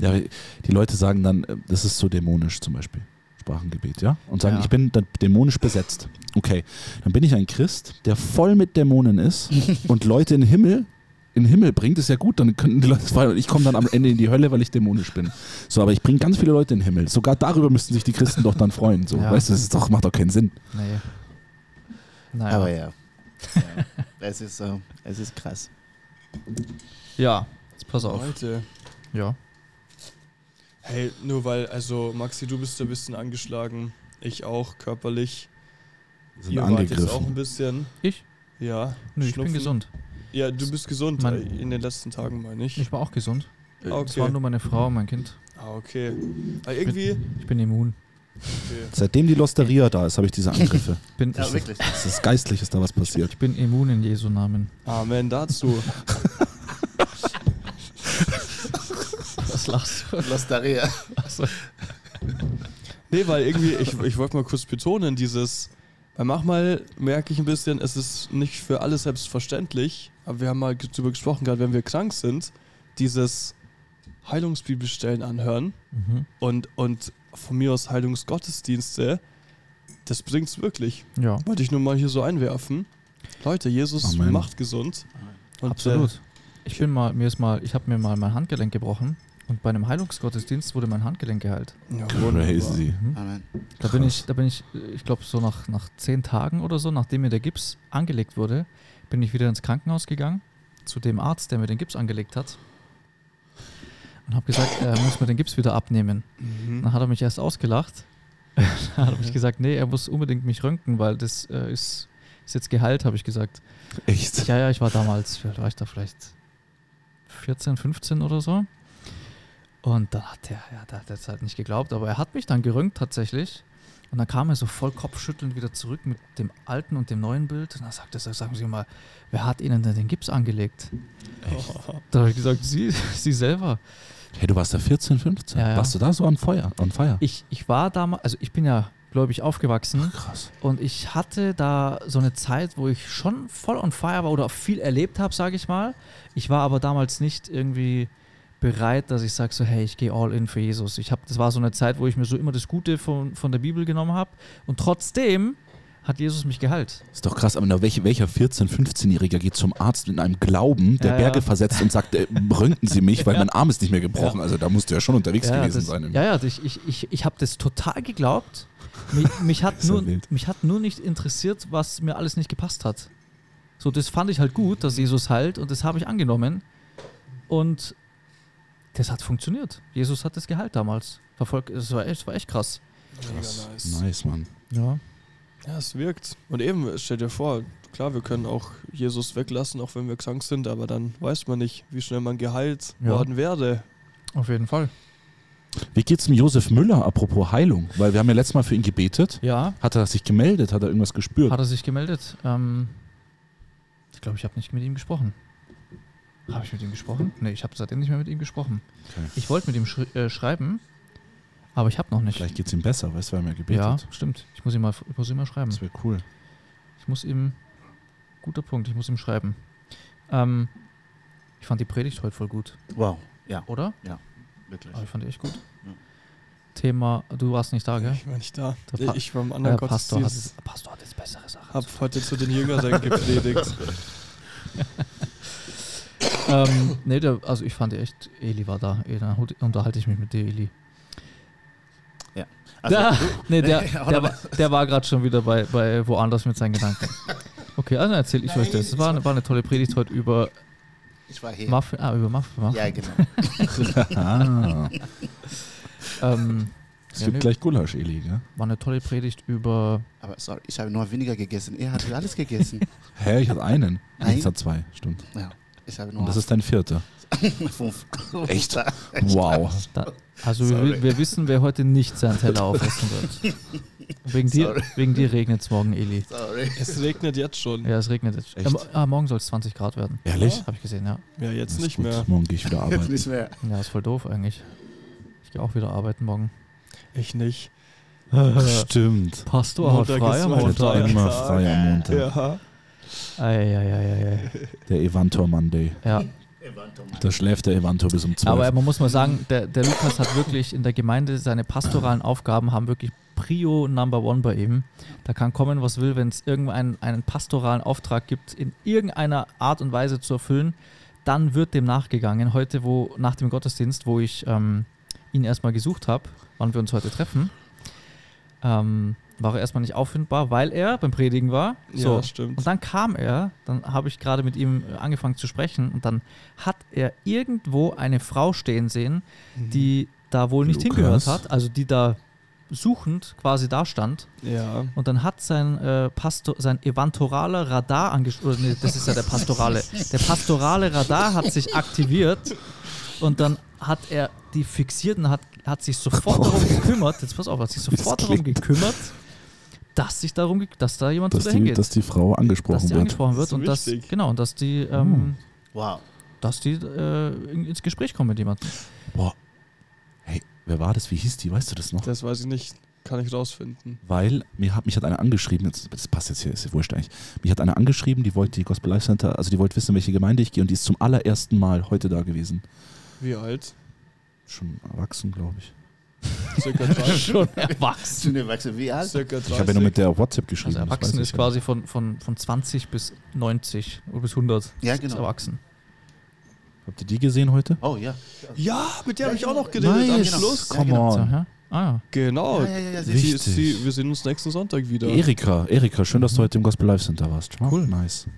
Ja, die Leute sagen dann, äh, das ist so dämonisch zum Beispiel. Sprachengebet, ja? Und sagen, Ja. ich bin dann dämonisch besetzt. Okay, dann bin ich ein Christ, der voll mit Dämonen ist und Leute in den Himmel, in den Himmel bringt, ist ja gut, dann könnten die Leute, ich komme dann am Ende in die Hölle, weil ich dämonisch bin. So, aber ich bringe ganz viele Leute in den Himmel. Sogar darüber müssten sich die Christen doch dann freuen. So, Ja. weißt du, das ist doch, macht doch keinen Sinn. Nee. Naja. Aber ja. ja. Es, ist, äh, es ist krass. Ja, jetzt pass auf. Leute. Ja. Hey, nur weil, also Maxi, du bist ein bisschen angeschlagen. Ich auch, körperlich. Sind Ihr wart jetzt auch angegriffen. ein bisschen. Ich? Ja. Nö, ich bin gesund. Ja, du bist gesund Mein- äh, in den letzten Tagen, meine ich. Ich war auch gesund. Ah, Es okay. war nur meine Frau und mein Kind. Ah, okay. Aber irgendwie. Ich bin immun. Okay. Seitdem die Losteria da ist, habe ich diese Angriffe. Bin, Ja, wirklich. Es ist geistlich, ist da was passiert. Ich bin immun in Jesu Namen. Amen dazu. Was lachst du? Losteria. Nee, weil irgendwie, ich, ich wollte mal kurz betonen, dieses, weil manchmal merke ich ein bisschen, es ist nicht für alle selbstverständlich, aber wir haben mal darüber gesprochen, gerade wenn wir krank sind, dieses Heilungsbibelstellen anhören Mhm. und, und von mir aus Heilungsgottesdienste, das bringt's wirklich. Ja, Wollte ich nur mal hier so einwerfen. Leute, Jesus Amen. macht gesund. Und, absolut. Ich bin mal, mir ist mal, ich habe mir mal mein Handgelenk gebrochen und bei einem Heilungsgottesdienst wurde mein Handgelenk geheilt. Äh, ja. Crazy. Amen. Da bin ich, da bin ich, äh, ich glaube so nach, nach zehn Tagen oder so, nachdem mir der Gips angelegt wurde, bin ich wieder ins Krankenhaus gegangen zu dem Arzt, der mir den Gips angelegt hat und habe gesagt, er muss mir den Gips wieder abnehmen. Mhm. Dann hat er mich erst ausgelacht. Dann habe ich gesagt, nee, er muss unbedingt mich röntgen, weil das äh, ist, ist jetzt geheilt, habe ich gesagt. Echt? Ja, ja, ich war damals, war ich da vielleicht 14, 15 oder so. Und dann hat er, ja, der hat jetzt halt nicht geglaubt, aber er hat mich dann geröntgt tatsächlich. Und dann kam er so voll kopfschüttelnd wieder zurück mit dem alten und dem neuen Bild. Und dann sagte er, sagen Sie mal, wer hat Ihnen denn den Gips angelegt? Da habe ich gesagt, Sie, Sie selber. Hey, du warst da 14, 15. Ja, ja. Warst du da so on fire? On fire? Ich, ich war damals, also ich bin ja gläubig aufgewachsen. Krass. Und ich hatte da so eine Zeit, wo ich schon voll on fire war oder viel erlebt habe, sage ich mal. Ich war aber damals nicht irgendwie bereit, dass ich sage so, hey, ich gehe all in für Jesus. Ich hab, das war so eine Zeit, wo ich mir so immer das Gute von, von der Bibel genommen habe. Und trotzdem hat Jesus mich geheilt. Ist doch krass, aber welche, welcher 14-, 15-Jähriger geht zum Arzt mit einem Glauben, der Ja, Berge ja. versetzt und sagt, äh, röntgen Sie mich, weil Ja. mein Arm ist nicht mehr gebrochen. Ja. Also da musst du ja schon unterwegs gewesen das, sein. ja, ja, ich, ich, ich, ich habe das total geglaubt. Mich, mich, hat nur, wild. mich hat nur nicht interessiert, was mir alles nicht gepasst hat. So, das fand ich halt gut, dass Jesus heilt und das habe ich angenommen. Und das hat funktioniert. Jesus hat das geheilt damals. Verfolgt, es war echt, es war echt krass. Mega nice. Nice, Mann. Ja. Ja, es wirkt. Und eben, stell dir vor, klar, wir können auch Jesus weglassen, auch wenn wir krank sind, aber dann weiß man nicht, wie schnell man geheilt Ja. worden werde. Auf jeden Fall. Wie geht's dem Josef Müller, apropos Heilung? Weil wir haben ja letztes Mal für ihn gebetet. Ja, Hat er sich gemeldet? Hat er irgendwas gespürt? hat er sich gemeldet. Ähm, ich glaube, ich habe nicht mit ihm gesprochen. Habe ich mit ihm gesprochen? Nee, ich habe seitdem nicht mehr mit ihm gesprochen. Okay. Ich wollte mit ihm schri äh, schreiben, aber ich habe noch nicht. Vielleicht geht's ihm besser, weißt du, wir haben ja gebetet. Ja, stimmt. Ich muss ihm mal, ich muss ihm mal schreiben. Das wäre cool. Ich muss ihm. Guter Punkt, ich muss ihm schreiben. Ähm, ich fand die Predigt heute voll gut, Wow. Ja, oder? wirklich. Aber ich fand die echt gut. Ja. Thema, du warst nicht da, gell? Ich war nicht da. Der Pa- ich war im anderen Äh, Pastor, hat, Gottesdienst. Pastor hat jetzt bessere Sachen. Hab heute zu den Jüngern gepredigt. ähm, nee, der, also ich fand die echt, Eli war da. Eh, Dann unterhalte ich mich mit dir, Eli. Also, Da, nee, der, Ja, der, war, der war gerade schon wieder bei, bei woanders mit seinen Gedanken. Okay, also erzähl ich euch das. Es war, eine- war eine tolle Predigt heute über ich war hier. Muffin. Ah, über Muffin. Muffin. Ja, genau. Ah, Ähm, es Ja, gibt nee. gleich Gulasch, Eli, gell? war eine tolle Predigt über. Aber sorry, ich habe nur weniger gegessen. Er hat alles gegessen. Hä, ich hatte einen. Ein? Ich hatte zwei, stimmt. Ja. Ich habe nur Und das ist dein vierter. fünf. Echt? Wow. Da, also wir, wir wissen, wer heute nicht seinen Teller aufessen wird. Wegen dir, Sorry. wegen dir regnet es morgen, Eli. Sorry. Es regnet jetzt schon. Ja, es regnet jetzt. Echt? Ah, morgen soll es 20 Grad werden. Ehrlich? Habe ich gesehen, ja. Ja, jetzt nicht gut. mehr. Morgen gehe ich wieder arbeiten. Nicht mehr. Ja, ist voll doof eigentlich. Ich gehe auch wieder arbeiten morgen. Ich nicht. Stimmt. Pastor hat Montag frei am Montag. Immer frei am Montag. Ja. Eieieiei. Der Evantor Monday. Ja, Da schläft der Evantor bis um 12. aber man muss mal sagen, der, der Lukas hat wirklich in der Gemeinde seine pastoralen Aufgaben haben wirklich Prio Number One bei ihm. Da kann kommen, was will, wenn es irgendeinen einen pastoralen Auftrag gibt, in irgendeiner Art und Weise zu erfüllen, dann wird dem nachgegangen. Heute, wo nach dem Gottesdienst, wo ich ähm, ihn erstmal gesucht habe, wann wir uns heute treffen, ähm, war er erstmal nicht auffindbar, weil er beim Predigen war. So, Ja, stimmt. und dann kam er, dann habe ich gerade mit ihm äh, angefangen zu sprechen und dann hat er irgendwo eine Frau stehen sehen, die da wohl nicht Lukas. hingehört hat, also die da suchend quasi da stand. Ja. Und dann hat sein, äh, Pastor, sein evantoraler Radar angeschlossen, nee, das ist ja der pastorale, der pastorale Radar hat sich aktiviert und dann hat er die fixiert und hat, hat sich sofort darum gekümmert, jetzt pass auf, hat sich sofort darum gekümmert, dass sich darum, dass da jemand dass, zu die, hingeht dass die Frau angesprochen dass die wird. angesprochen wird Das und dass genau und dass die ähm, Wow. dass die äh, in- ins Gespräch kommen mit jemandem. Boah. Hey, wer war das? Wie hieß die? Weißt du das noch? Das weiß ich nicht. Kann ich rausfinden. Weil mir hat, mich hat eine angeschrieben, jetzt, das passt jetzt hier, ist ja wurscht eigentlich. Mich hat eine angeschrieben, die wollte die Gospel Life Center, also die wollte wissen, in welche Gemeinde ich gehe und die ist zum allerersten Mal heute da gewesen. Wie alt? Schon erwachsen, glaube ich. Circa 30. Schon erwachsen. Sind wir wachsen wie alt? Circa 30. Ich habe ja nur mit der WhatsApp geschrieben. Also erwachsen ist ja. quasi von, von, von 20 bis 90 oder bis 100. Ja, Ist genau. erwachsen. Habt ihr die gesehen heute? Oh ja. Ja, mit der habe ich auch noch geredet am Nice. Schluss. Come genau. So, on. ja? Ah ja. Genau. Ja, ja, ja, ja, sie, sie, wir sehen uns nächsten Sonntag wieder. Erika, Erika, schön, dass du heute im Gospel Life Center warst. Cool. Nice.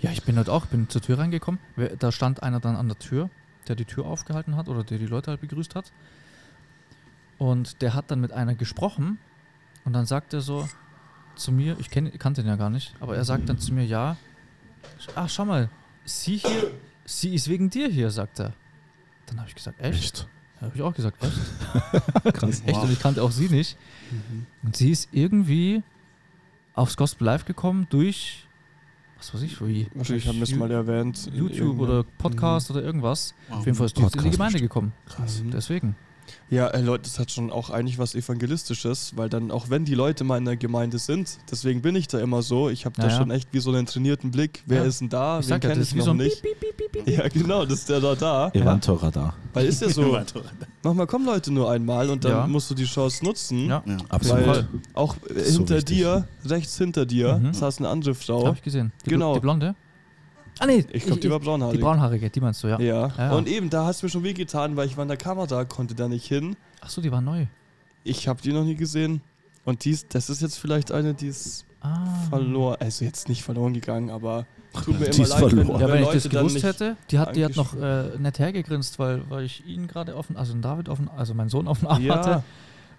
Ja, ich bin heute auch, bin zur Tür reingekommen. Da stand einer dann an der Tür, der die Tür aufgehalten hat oder der die Leute halt begrüßt hat. Und der hat dann mit einer gesprochen und dann sagt er so zu mir, ich kenn, kannte ihn ja gar nicht, aber er sagt dann zu mir, ja, ach schau mal, sie hier, sie ist wegen dir hier, sagt er. Dann habe ich gesagt, echt? Habe ich auch gesagt, echt? Krass. Echt? Und ich kannte auch sie nicht. Und sie ist irgendwie aufs Gospel Live gekommen durch, was weiß ich, wie. Wahrscheinlich haben wir es mal erwähnt. YouTube oder Podcast oder irgendwas. Wow. Auf jeden Fall ist jetzt in die Gemeinde bestimmt. gekommen. Krass. Mhm. Deswegen. Ja, äh, Leute, das hat schon auch eigentlich was Evangelistisches, weil dann, auch wenn die Leute mal in der Gemeinde sind, deswegen bin ich da immer so, ich habe da Ja, ja. schon echt wie so einen trainierten Blick, wer Ja. ist denn da, Ich wen sag ja, kenne das ich noch so ein nicht. Piep, piep, piep. Ja, genau, das ist der da da. Evantor Radar. Weil ist ja so, manchmal kommen Leute nur einmal und dann Ja. musst du die Chance nutzen. Ja, Ja. Absolut. Weil auch äh, So hinter wichtig. dir, rechts hinter dir, Mhm. saß eine andere Frau. habe ich gesehen. Die, Genau. Die Blonde? Ah, nee. Ich glaube, die war braunhaarig. Die braunhaarige, die meinst du, ja. Ja. Ja. Und eben, da hat es mir schon wehgetan, weil ich war in der Kamera, konnte da nicht hin. Achso, die war neu. Ich habe die noch nie gesehen. Und dies, das ist jetzt vielleicht eine, die ist Ah. verloren. Also jetzt nicht verloren gegangen, aber tut mir Die immer ist leid, wenn, verloren. wenn Ja, wenn ich das gewusst nicht hätte, die hat, die hat noch äh, nett hergegrinst, weil, weil ich ihn gerade offen, also den David offen, also meinen Sohn offen Arm Ja, hatte.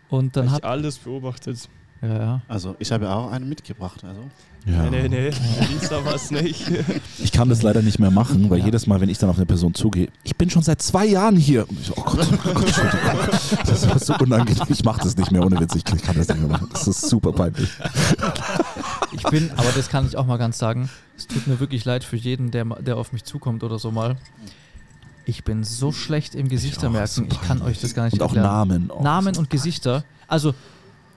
Und dann hab hat. ich alles beobachtet. Ja, ja. Also, ich habe auch einen mitgebracht. Also. Ja. Nee, nee, nee, Lisa war es nicht. Ich kann das leider nicht mehr machen, weil Ja. jedes Mal, wenn ich dann auf eine Person zugehe, ich bin schon seit zwei Jahren hier. Und ich so, oh Gott, oh Gott, Entschuldigung. Das war so unangenehm. Ich mache das nicht mehr ohne Witz. Ich kann das nicht mehr machen. Das ist super peinlich. Ich bin, aber das kann ich auch mal ganz sagen, es tut mir wirklich leid für jeden, der, der auf mich zukommt oder so mal. Ich bin so schlecht im Gesichter auch, merken, ich kann euch das gar nicht Und auch erklären. Namen. Oh, Namen und Gesichter. Also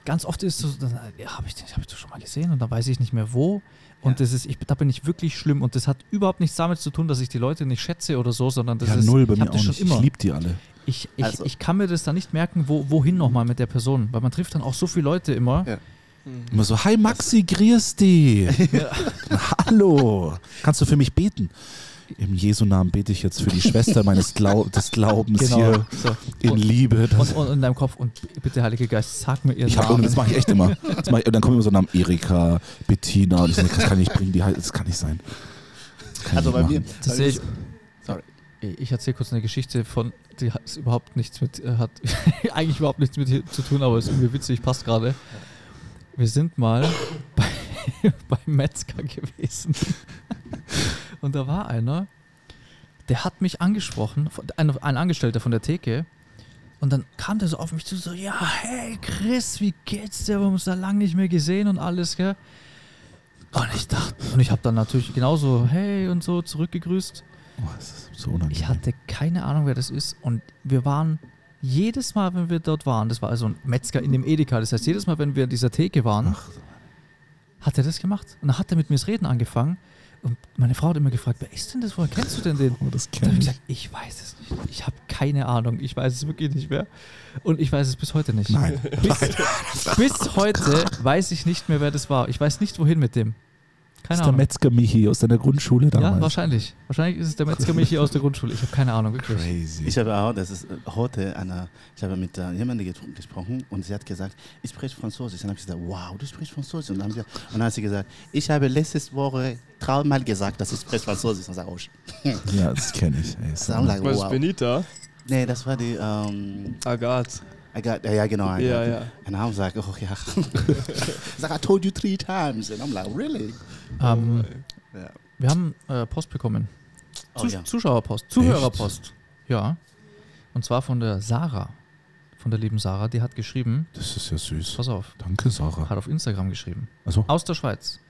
ganz oft ist es so, dann, ja, habe ich, hab ich das schon mal gesehen und dann weiß ich nicht mehr wo. Und das ist, ich, da bin ich wirklich schlimm und das hat überhaupt nichts damit zu tun, dass ich die Leute nicht schätze oder so, sondern das Ja, ist, null bei ich mir auch schon nicht. immer. Ich liebe die alle. Ich, ich, Also- ich kann mir das dann nicht merken, wo, wohin nochmal mit der Person, weil man trifft dann auch so viele Leute immer. Ja. Immer so, hi Maxi, grüß dich. Hallo. Kannst du für mich beten? Im Jesu Namen bete ich jetzt für die Schwester meines Glau des Glaubens hier So. in Und- Liebe. Das- Und, und in deinem Kopf, und bitte, Heiliger Geist, sag mir ihren ich habe Namen. das mache ich echt immer. Das mach ich, und dann kommen immer so Namen Erika, Bettina und ich so, das kann ich nicht bringen, die halt, das kann nicht sein. Das kann Also ich bei mir. Das sehe ich, Sorry. ich erzähle kurz eine Geschichte von, die hat überhaupt nichts mit, äh, hat eigentlich überhaupt nichts mit hier zu tun, aber ist irgendwie witzig, passt gerade. Wir sind mal bei, beim Metzger gewesen. Und da war einer, der hat mich angesprochen, ein, ein Angestellter von der Theke. Und dann kam der so auf mich zu, so, ja, hey Chris, wie geht's dir? Wir haben uns da lange nicht mehr gesehen und alles, gell? Und ich dachte, und ich habe dann natürlich genauso, hey und so zurückgegrüßt. Oh, das ist so unangenehm. Ich hatte keine Ahnung, wer das ist. Und wir waren jedes Mal, wenn wir dort waren, das war also ein Metzger in dem Edeka, das heißt, jedes Mal, wenn wir an dieser Theke waren, hat er das gemacht. Und dann hat er mit mir das Reden angefangen. Und meine Frau hat immer gefragt, wer ist denn das? Woher kennst du denn den? oh, das ich ich. gesagt, ich weiß es nicht. Ich habe keine Ahnung. Ich weiß es wirklich nicht mehr. Und ich weiß es bis heute nicht. Nein. Bis, bis heute weiß ich nicht mehr, wer das war. Ich weiß nicht, wohin mit dem. Das Keine ist der Ahnung. Metzger Michi aus deiner Grundschule Ja, damals. wahrscheinlich. Wahrscheinlich ist es der Metzger Michi aus der Grundschule. Ich habe keine Ahnung, wirklich. Crazy. Ich habe auch, das ist äh, heute eine, ich habe mit jemandem gesprochen und sie hat gesagt, ich spreche Französisch. Dann habe ich gesagt, wow, du sprichst Französisch. Und dann, haben wir, und dann hat sie gesagt, ich habe letztes Woche dreimal gesagt, dass ich spreche Französisch. Und ich sage, oh, ja, das kenne ich. Ey, sound like, Was ist wow. Benita? Nee, das war die, ähm, Agathe. I got, ja, ja, genau. I it. ja. And I was like, oh, ja. It's like, I told you three times. And I'm like, really? Ähm, Ja. wir haben äh, Post bekommen. Oh, Zus- ja. Zuschauerpost, Zuhörerpost. Ja. Und zwar von der Sarah. Von der lieben Sarah. Die hat geschrieben, Das ist ja süß. pass auf, Danke, Sarah. hat auf Instagram geschrieben. Also, Aus der Schweiz.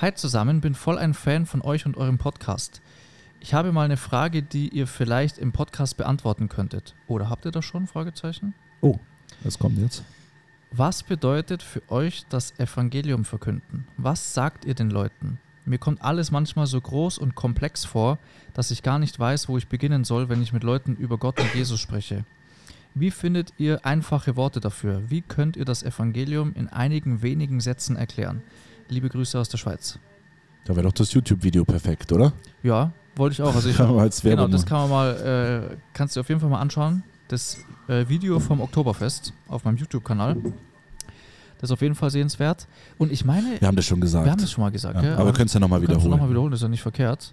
Hi zusammen, bin voll ein Fan von euch und eurem Podcast. Ich habe mal eine Frage, die ihr vielleicht im Podcast beantworten könntet. Oder habt ihr das schon? Fragezeichen. oh, was kommt jetzt? Was bedeutet für euch das Evangelium verkünden? Was sagt ihr den Leuten? Mir kommt alles manchmal so groß und komplex vor, dass ich gar nicht weiß, wo ich beginnen soll, wenn ich mit Leuten über Gott und Jesus spreche. Wie findet ihr einfache Worte dafür? Wie könnt ihr das Evangelium in einigen wenigen Sätzen erklären? Liebe Grüße aus der Schweiz. Da wäre doch das YouTube-Video perfekt, oder? Ja, wollte ich auch. Also ich, als genau, das kann man mal, äh, kannst du auf jeden Fall mal anschauen. Das äh, Video vom Oktoberfest auf meinem YouTube-Kanal. Das ist auf jeden Fall sehenswert. Und ich meine, Wir haben das schon gesagt. wir haben das schon mal gesagt, ja, gell? aber wir können es ja nochmal wiederholen. nochmal wiederholen, das ist ja nicht verkehrt.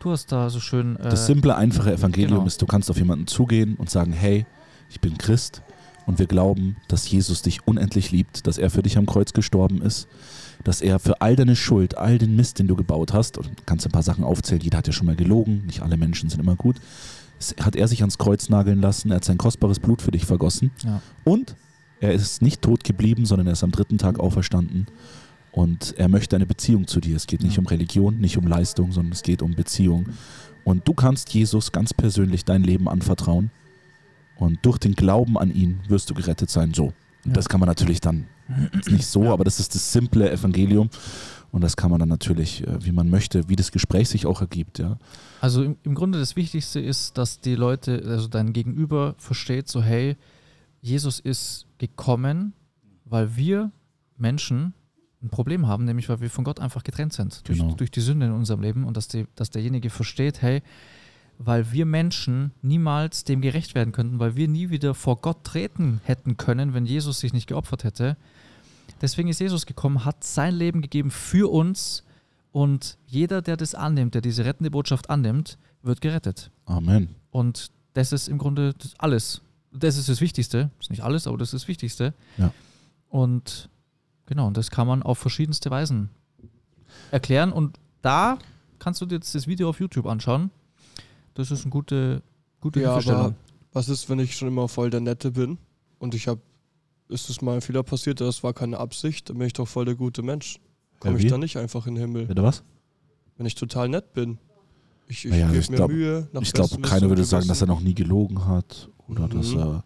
Du hast da so schön. Äh, Das simple, einfache Evangelium genau. ist, du kannst auf jemanden zugehen und sagen, hey, ich bin Christ und wir glauben, dass Jesus dich unendlich liebt, dass er für dich am Kreuz gestorben ist, dass er für all deine Schuld, all den Mist, den du gebaut hast, und kannst ein paar Sachen aufzählen, jeder hat ja schon mal gelogen, nicht alle Menschen sind immer gut, hat er sich ans Kreuz nageln lassen, er hat sein kostbares Blut für dich vergossen Ja. und er ist nicht tot geblieben, sondern er ist am dritten Tag auferstanden und er möchte eine Beziehung zu dir. Es geht nicht Ja. um Religion, nicht um Leistung, sondern es geht um Beziehung. Und du kannst Jesus ganz persönlich dein Leben anvertrauen. Und durch den Glauben an ihn wirst du gerettet sein. So. Ja. das kann man natürlich dann nicht so, aber das ist das simple Evangelium. Und das kann man dann natürlich, äh, wie man möchte, wie das Gespräch sich auch ergibt. Ja. Also im, im Grunde das Wichtigste ist, dass die Leute, also dein Gegenüber versteht, so hey, Jesus ist gekommen, weil wir Menschen ein Problem haben, nämlich weil wir von Gott einfach getrennt sind durch, Genau. durch die Sünde in unserem Leben und dass, die, dass derjenige versteht, hey, weil wir Menschen niemals dem gerecht werden könnten, weil wir nie wieder vor Gott treten hätten können, wenn Jesus sich nicht geopfert hätte. Deswegen ist Jesus gekommen, hat sein Leben gegeben für uns und jeder, der das annimmt, der diese rettende Botschaft annimmt, wird gerettet. Amen. Und das ist im Grunde alles. Das ist das Wichtigste. Das ist nicht alles, aber das ist das Wichtigste. Ja. Und genau, und das kann man auf verschiedenste Weisen erklären. Und da kannst du dir jetzt das Video auf YouTube anschauen. Das ist eine gute, gute Ja, aber Hilfestellung. was ist, wenn ich schon immer voll der Nette bin und ich habe, ist es mal ein Fehler passiert, das war keine Absicht, dann bin ich doch voll der gute Mensch. Komme Ja, ich dann nicht einfach in den Himmel, Bitte was? wenn ich total nett bin. Ich, ich Naja, gebe ich mir glaub- Mühe. nach Ich glaube, keiner würde sagen, dass er noch nie gelogen hat oder dass Mhm. er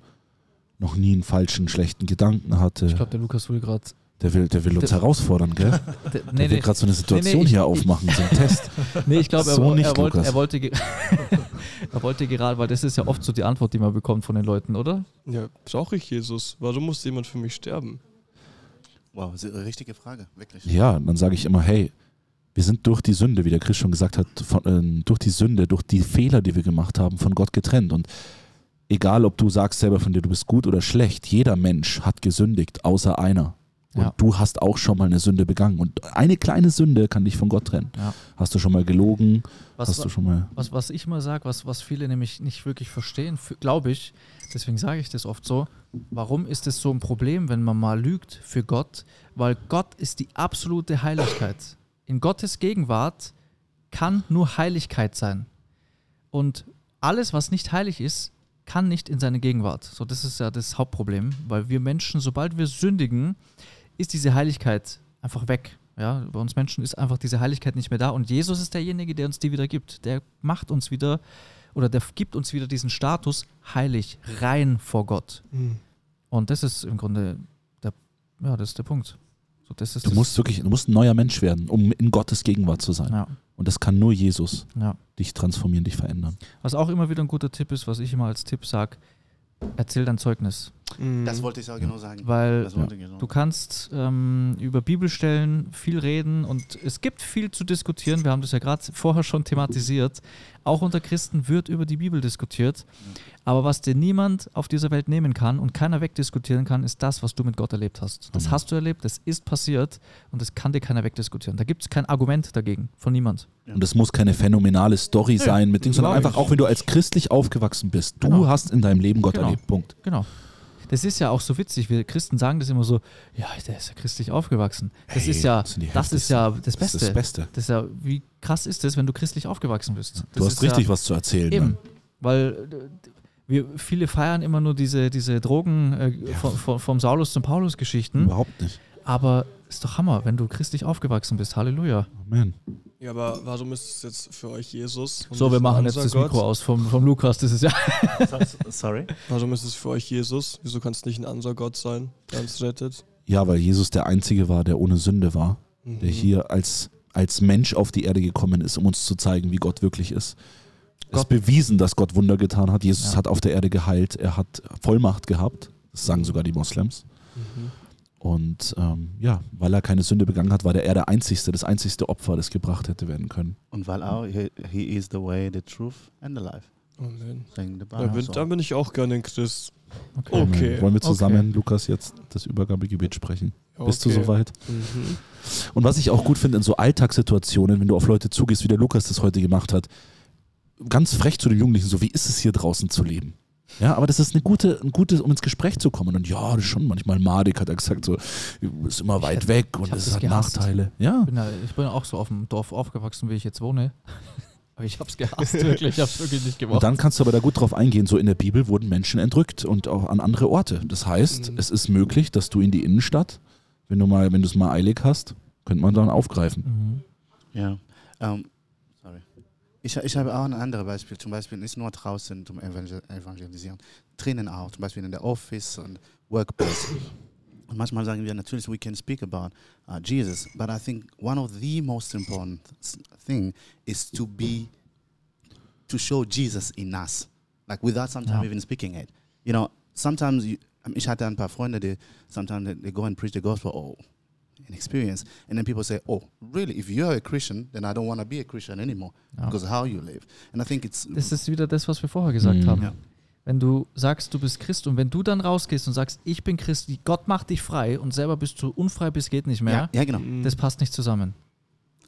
noch nie einen falschen, schlechten Gedanken hatte. Ich glaube, der Lukas will gerade. Der will, der will uns Der- herausfordern, gell? Nee, Der will gerade so eine Situation Nee, nee, ich- hier aufmachen, so einen Test. Nee, ich glaube, er, So er, nicht, wollte, er, wollte er wollte gerade, weil das ist ja oft so die Antwort, die man bekommt von den Leuten, oder? Ja, brauche ich Jesus? Warum muss jemand für mich sterben? Wow, das ist eine richtige Frage, wirklich. Ja, dann sage ich immer, hey, wir sind durch die Sünde, wie der Chris schon gesagt hat, von, äh, durch die Sünde, durch die Fehler, die wir gemacht haben, von Gott getrennt. Und egal, ob du sagst selber von dir, du bist gut oder schlecht, jeder Mensch hat gesündigt, außer einer. Und Ja. du hast auch schon mal eine Sünde begangen. Und eine kleine Sünde kann dich von Gott trennen. Ja. Hast du schon mal gelogen? Was, hast du schon mal. was, was ich immer sage, was, was viele nämlich nicht wirklich verstehen, glaube ich, deswegen sage ich das oft so, warum ist es so ein Problem, wenn man mal lügt für Gott? Weil Gott ist die absolute Heiligkeit. In Gottes Gegenwart kann nur Heiligkeit sein. Und alles, was nicht heilig ist, kann nicht in seine Gegenwart. So, das ist ja das Hauptproblem, weil wir Menschen, sobald wir sündigen, ist diese Heiligkeit einfach weg. Ja, bei uns Menschen ist einfach diese Heiligkeit nicht mehr da und Jesus ist derjenige, der uns die wieder gibt. Der macht uns wieder oder der gibt uns wieder diesen Status heilig, rein vor Gott. Und das ist im Grunde der, ja, das ist der Punkt. So, das ist Du das, musst wirklich, du musst ein neuer Mensch werden, um in Gottes Gegenwart zu sein. ja, Und das kann nur Jesus ja. dich transformieren, dich verändern. Was auch immer wieder ein guter Tipp ist, was ich immer als Tipp sage, erzähl dein Zeugnis. Das wollte ich auch genau sagen. Weil ich genau. Du kannst ähm, über Bibelstellen viel reden und es gibt viel zu diskutieren. Wir haben das ja gerade vorher schon thematisiert. Auch unter Christen wird über die Bibel diskutiert. Aber was dir niemand auf dieser Welt nehmen kann und keiner wegdiskutieren kann, ist das, was du mit Gott erlebt hast. Das Amen. hast du erlebt, das ist passiert und das kann dir keiner wegdiskutieren. Da gibt es kein Argument dagegen von niemand. Und es muss keine phänomenale Story sein mit Dingen, sondern einfach auch, wenn du als christlich aufgewachsen bist. Du Genau. hast in deinem Leben Gott Genau. erlebt. Punkt. Genau. Das ist ja auch so witzig. Wir Christen sagen das immer so, ja, der ist ja christlich aufgewachsen. Das Hey, ist ja, das das ist ja das Das Beste. ist das Beste. Das ist ja, wie krass ist das, wenn du christlich aufgewachsen bist? Du Das hast ist richtig ja, was zu erzählen. Eben, Mann. weil wir, viele feiern immer nur diese, diese Drogen äh, von, von, vom Saulus zum Paulus Geschichten, Überhaupt nicht. aber ist doch Hammer, wenn du christlich aufgewachsen bist. Halleluja. Amen. Ja, aber warum ist es jetzt für euch Jesus? und So, wir machen jetzt das Mikro aus vom, vom Lukas. Das ist ja. Sorry? Warum ist es für euch Jesus? Wieso kann es nicht ein anderer Gott sein, der uns rettet? Ja, weil Jesus der Einzige war, der ohne Sünde war, der Mhm. hier als, als Mensch auf die Erde gekommen ist, um uns zu zeigen, wie Gott wirklich ist. Es ist Gott- bewiesen, dass Gott Wunder getan hat. Jesus Ja. hat auf der Erde geheilt, er hat Vollmacht gehabt. Das sagen sogar die Moslems. Mhm. Und ähm, ja, weil er keine Sünde begangen hat, war der er der einzigste, das einzigste Opfer, das gebracht hätte werden können. Und weil auch, he, he is the way, the truth and the life. Amen. Da Bible. bin, So. da bin ich auch gerne ein Christ. Okay. Okay. Wollen wir zusammen, Okay. Lukas, jetzt das Übergabegebet sprechen? Okay. Bist du soweit? Mhm. Und was ich auch gut finde in so Alltagssituationen, wenn du auf Leute zugehst, wie der Lukas das heute gemacht hat, ganz frech zu den Jugendlichen, so wie ist es hier draußen zu leben? Ja, aber das ist eine gute, ein gutes, um ins Gespräch zu kommen. Und ja, das ist schon manchmal madig, hat er gesagt, so, ist immer weit hab- weg ich und es hat gehasst. Nachteile. Ja. bin ja, ich bin auch so auf dem Dorf aufgewachsen, wie ich jetzt wohne. Aber ich hab's gehasst, wirklich. Ich hab's wirklich nicht Und gemacht. dann kannst du aber da gut drauf eingehen. So in der Bibel wurden Menschen entrückt und auch an andere Orte. Das heißt, Mhm. es ist möglich, dass du in die Innenstadt, wenn du mal, wenn du es mal eilig hast, könnte man dann aufgreifen. Mhm. Ja. Ähm. Ich, ich habe auch ein anderes Beispiel, zum Beispiel nicht nur draußen zum Evangel Evangelisieren, drinnen auch, zum Beispiel in der Office und Workplace. Und manchmal sagen wir natürlich, we can speak about uh, Jesus, but I think one of the most important thing is to be, to show Jesus in us, like without sometimes Ja. even speaking it. You know, sometimes you, ich hatte ein paar Freunde, die sometimes they, they go and preach the gospel, oh, an experience. And then people say, oh, really? If you're a Christian, then I don't want to be a Christian anymore Ja. because how you live. And I think it's Das ist wieder das, was wir vorher gesagt Mhm. haben. Ja. Wenn du sagst, du bist Christ und wenn du dann rausgehst und sagst, ich bin Christ, Gott macht dich frei und selber bist du unfrei bis geht nicht mehr, ja, ja, genau. Mhm. das passt nicht zusammen.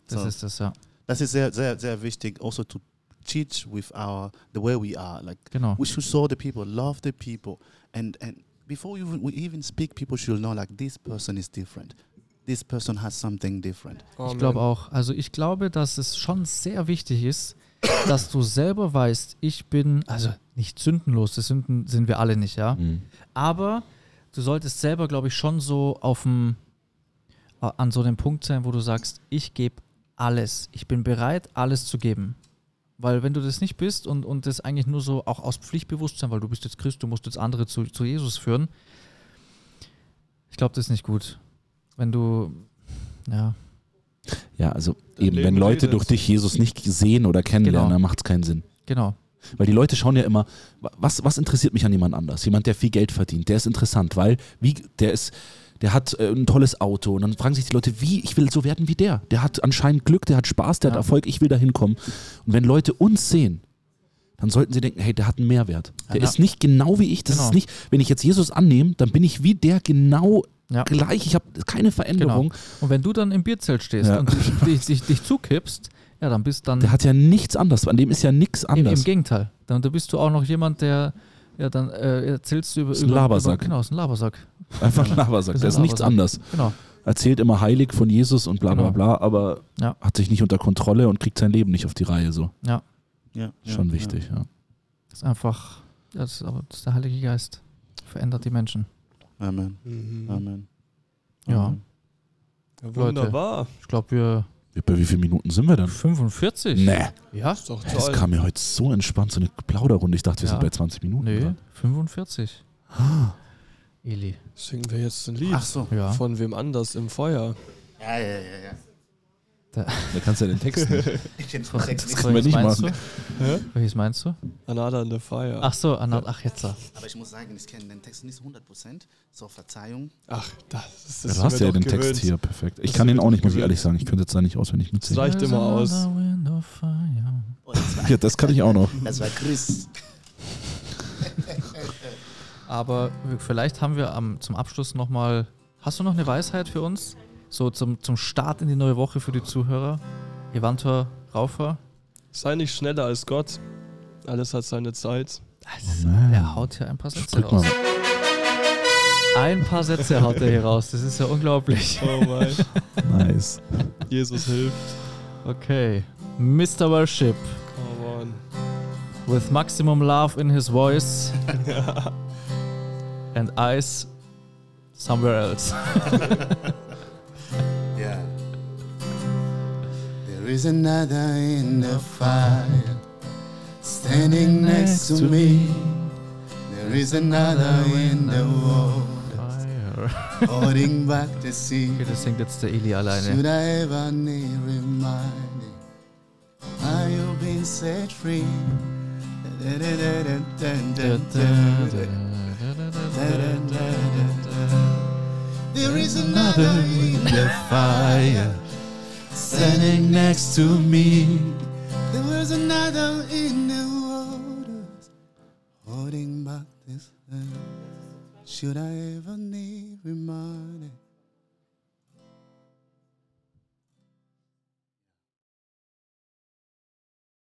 Das So. ist das, ja. Das ist sehr, sehr, sehr wichtig, also to teach with our the way we are. Like Genau. we should show the people, love the people, and and before you, we even speak, people should know like this person is different. This person has something different. Ich glaube auch. Also ich glaube, dass es schon sehr wichtig ist, dass du selber weißt, ich bin, also nicht sündenlos, das Sünden sind wir alle nicht, ja. Mhm. Aber du solltest selber, glaube ich, schon so auf dem, äh, an so dem Punkt sein, wo du sagst, ich gebe alles. Ich bin bereit, alles zu geben. Weil wenn du das nicht bist und, und das eigentlich nur so auch aus Pflichtbewusstsein, weil du bist jetzt Christ, du musst jetzt andere zu, zu Jesus führen, ich glaube, das ist nicht gut. Wenn du, ja, Ja, also Dein eben, Leben wenn Leute redet. durch dich Jesus nicht sehen oder kennenlernen, Genau. dann macht es keinen Sinn. genau. Weil die Leute schauen ja immer, wa- was, was interessiert mich an jemand anders? Jemand, der viel Geld verdient, der ist interessant, weil wie, der ist, der hat äh, ein tolles Auto und dann fragen sich die Leute, wie, ich will so werden wie der. Der hat anscheinend Glück, der hat Spaß, der Ja. hat Erfolg, ich will da hinkommen. Und wenn Leute uns sehen, dann sollten sie denken, hey, der hat einen Mehrwert. Der Ja. ist nicht genau wie ich. Das Genau. ist nicht, wenn ich jetzt Jesus annehme, dann bin ich wie der genau Ja. gleich. Ich habe keine Veränderung. Und wenn du dann im Bierzelt stehst Ja. und dich, dich, dich zukippst, ja, dann bist dann Der hat ja nichts anderes. An dem ist ja nichts im, anders. im Gegenteil. Dann da bist du auch noch jemand, der ja dann äh, erzählst du über, Ist ein über Labersack. Über, genau, ist ein Labersack. Einfach ein Labersack. Ist Der ein ist nichts Labersack. anders. Genau. erzählt immer heilig von Jesus und bla bla Genau. bla, aber Ja. hat sich nicht unter Kontrolle und kriegt sein Leben nicht auf die Reihe so. Ja. Ja, Schon ja, wichtig, ja. Das ist einfach, das ist, aber das ist der Heilige Geist. Verändert die Menschen. Amen. Mhm. Amen. Ja, Amen. Ja, wunderbar. ich glaube, wir Bei wie vielen Minuten sind wir dann? 45. Nee, Ja? Ist doch es toll. kam mir heute so entspannt, so eine Plauderrunde. Ich dachte, wir Ja. sind bei 20 Minuten. Nee, oder? 45. Eli. Singen wir jetzt ein Lied. Ach so. Ja. Von wem anders im Feuer. Ja, ja, ja, ja. Da kannst du ja den Text nicht. Den Text nicht. können wir nicht meinst machen. du? Hä? Welches meinst du? Another in the Fire. Ach so, Anna, ach jetzt. da. Aber ich muss sagen, ich kenne den Text nicht zu 100%. So, Verzeihung. Ach, das ist Ja, das du hast ja den doch Text gewöhnt. hier, perfekt. Ich Das kann wir auch nicht, muss ich gewöhnt. ehrlich sagen. Ich könnte jetzt da nicht auswendig Das mitsingen. reicht immer aus. Another wind of fire. Oh, das, war, Ja, das kann ich auch noch. das war Chris. Aber vielleicht haben wir am, zum Abschluss nochmal. Hast du noch eine Weisheit für uns? So zum, zum Start in die neue Woche für die Zuhörer? Evantor Raufer? Sei nicht schneller als Gott. Alles hat seine Zeit. Also, man. er haut hier ein paar Sätze raus. mal. Ein paar Sätze haut er hier raus. Das ist ja unglaublich. Oh mein. Nice. Jesus hilft. Okay. Mr. Worship. Come on. With maximum love in his voice. and eyes somewhere else. There is another in the fire standing next to me. There is another in the water holding back the sea. Okay, das singt jetzt der Eli alleine. Should I ever need reminding? Are you being set free? There is another in the fire standing next to me. There was another in the waters holding back this hand. Should I ever need reminding?